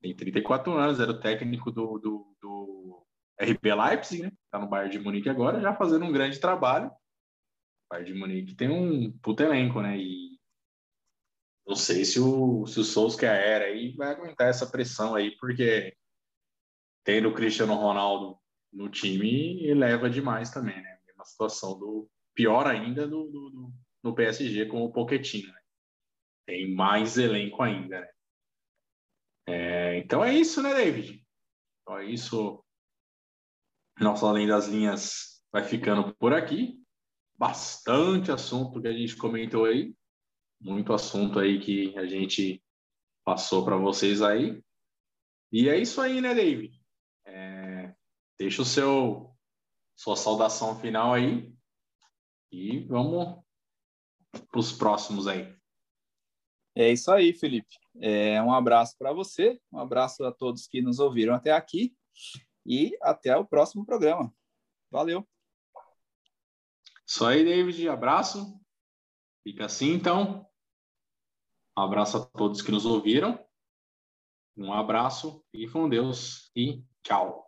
Tem 34 anos, era o técnico do, do, do RB Leipzig, né? Tá no Bayern de Munique agora, já fazendo um grande trabalho. O Bayern de Munique tem um puto elenco, né? E não sei se o, se o Solskjaer aí vai aguentar essa pressão aí, porque tendo o Cristiano Ronaldo no time, eleva demais também, né? Uma situação do pior ainda do, do, do no PSG com o Pochettino, né? Tem mais elenco ainda, né? É, então é isso, né, David? Então é isso. Nossa Além das Linhas vai ficando por aqui. Bastante assunto que a gente comentou aí. Muito assunto aí que a gente passou para vocês aí. E é isso aí, né, David? É, deixa o seu sua saudação final aí e vamos para os próximos aí. É isso aí, Felipe. É, um abraço para você, um abraço a todos que nos ouviram até aqui e até o próximo programa. Valeu. Isso aí, David. Abraço. Fica assim, então. Um abraço a todos que nos ouviram. Um abraço, e com Deus e tchau.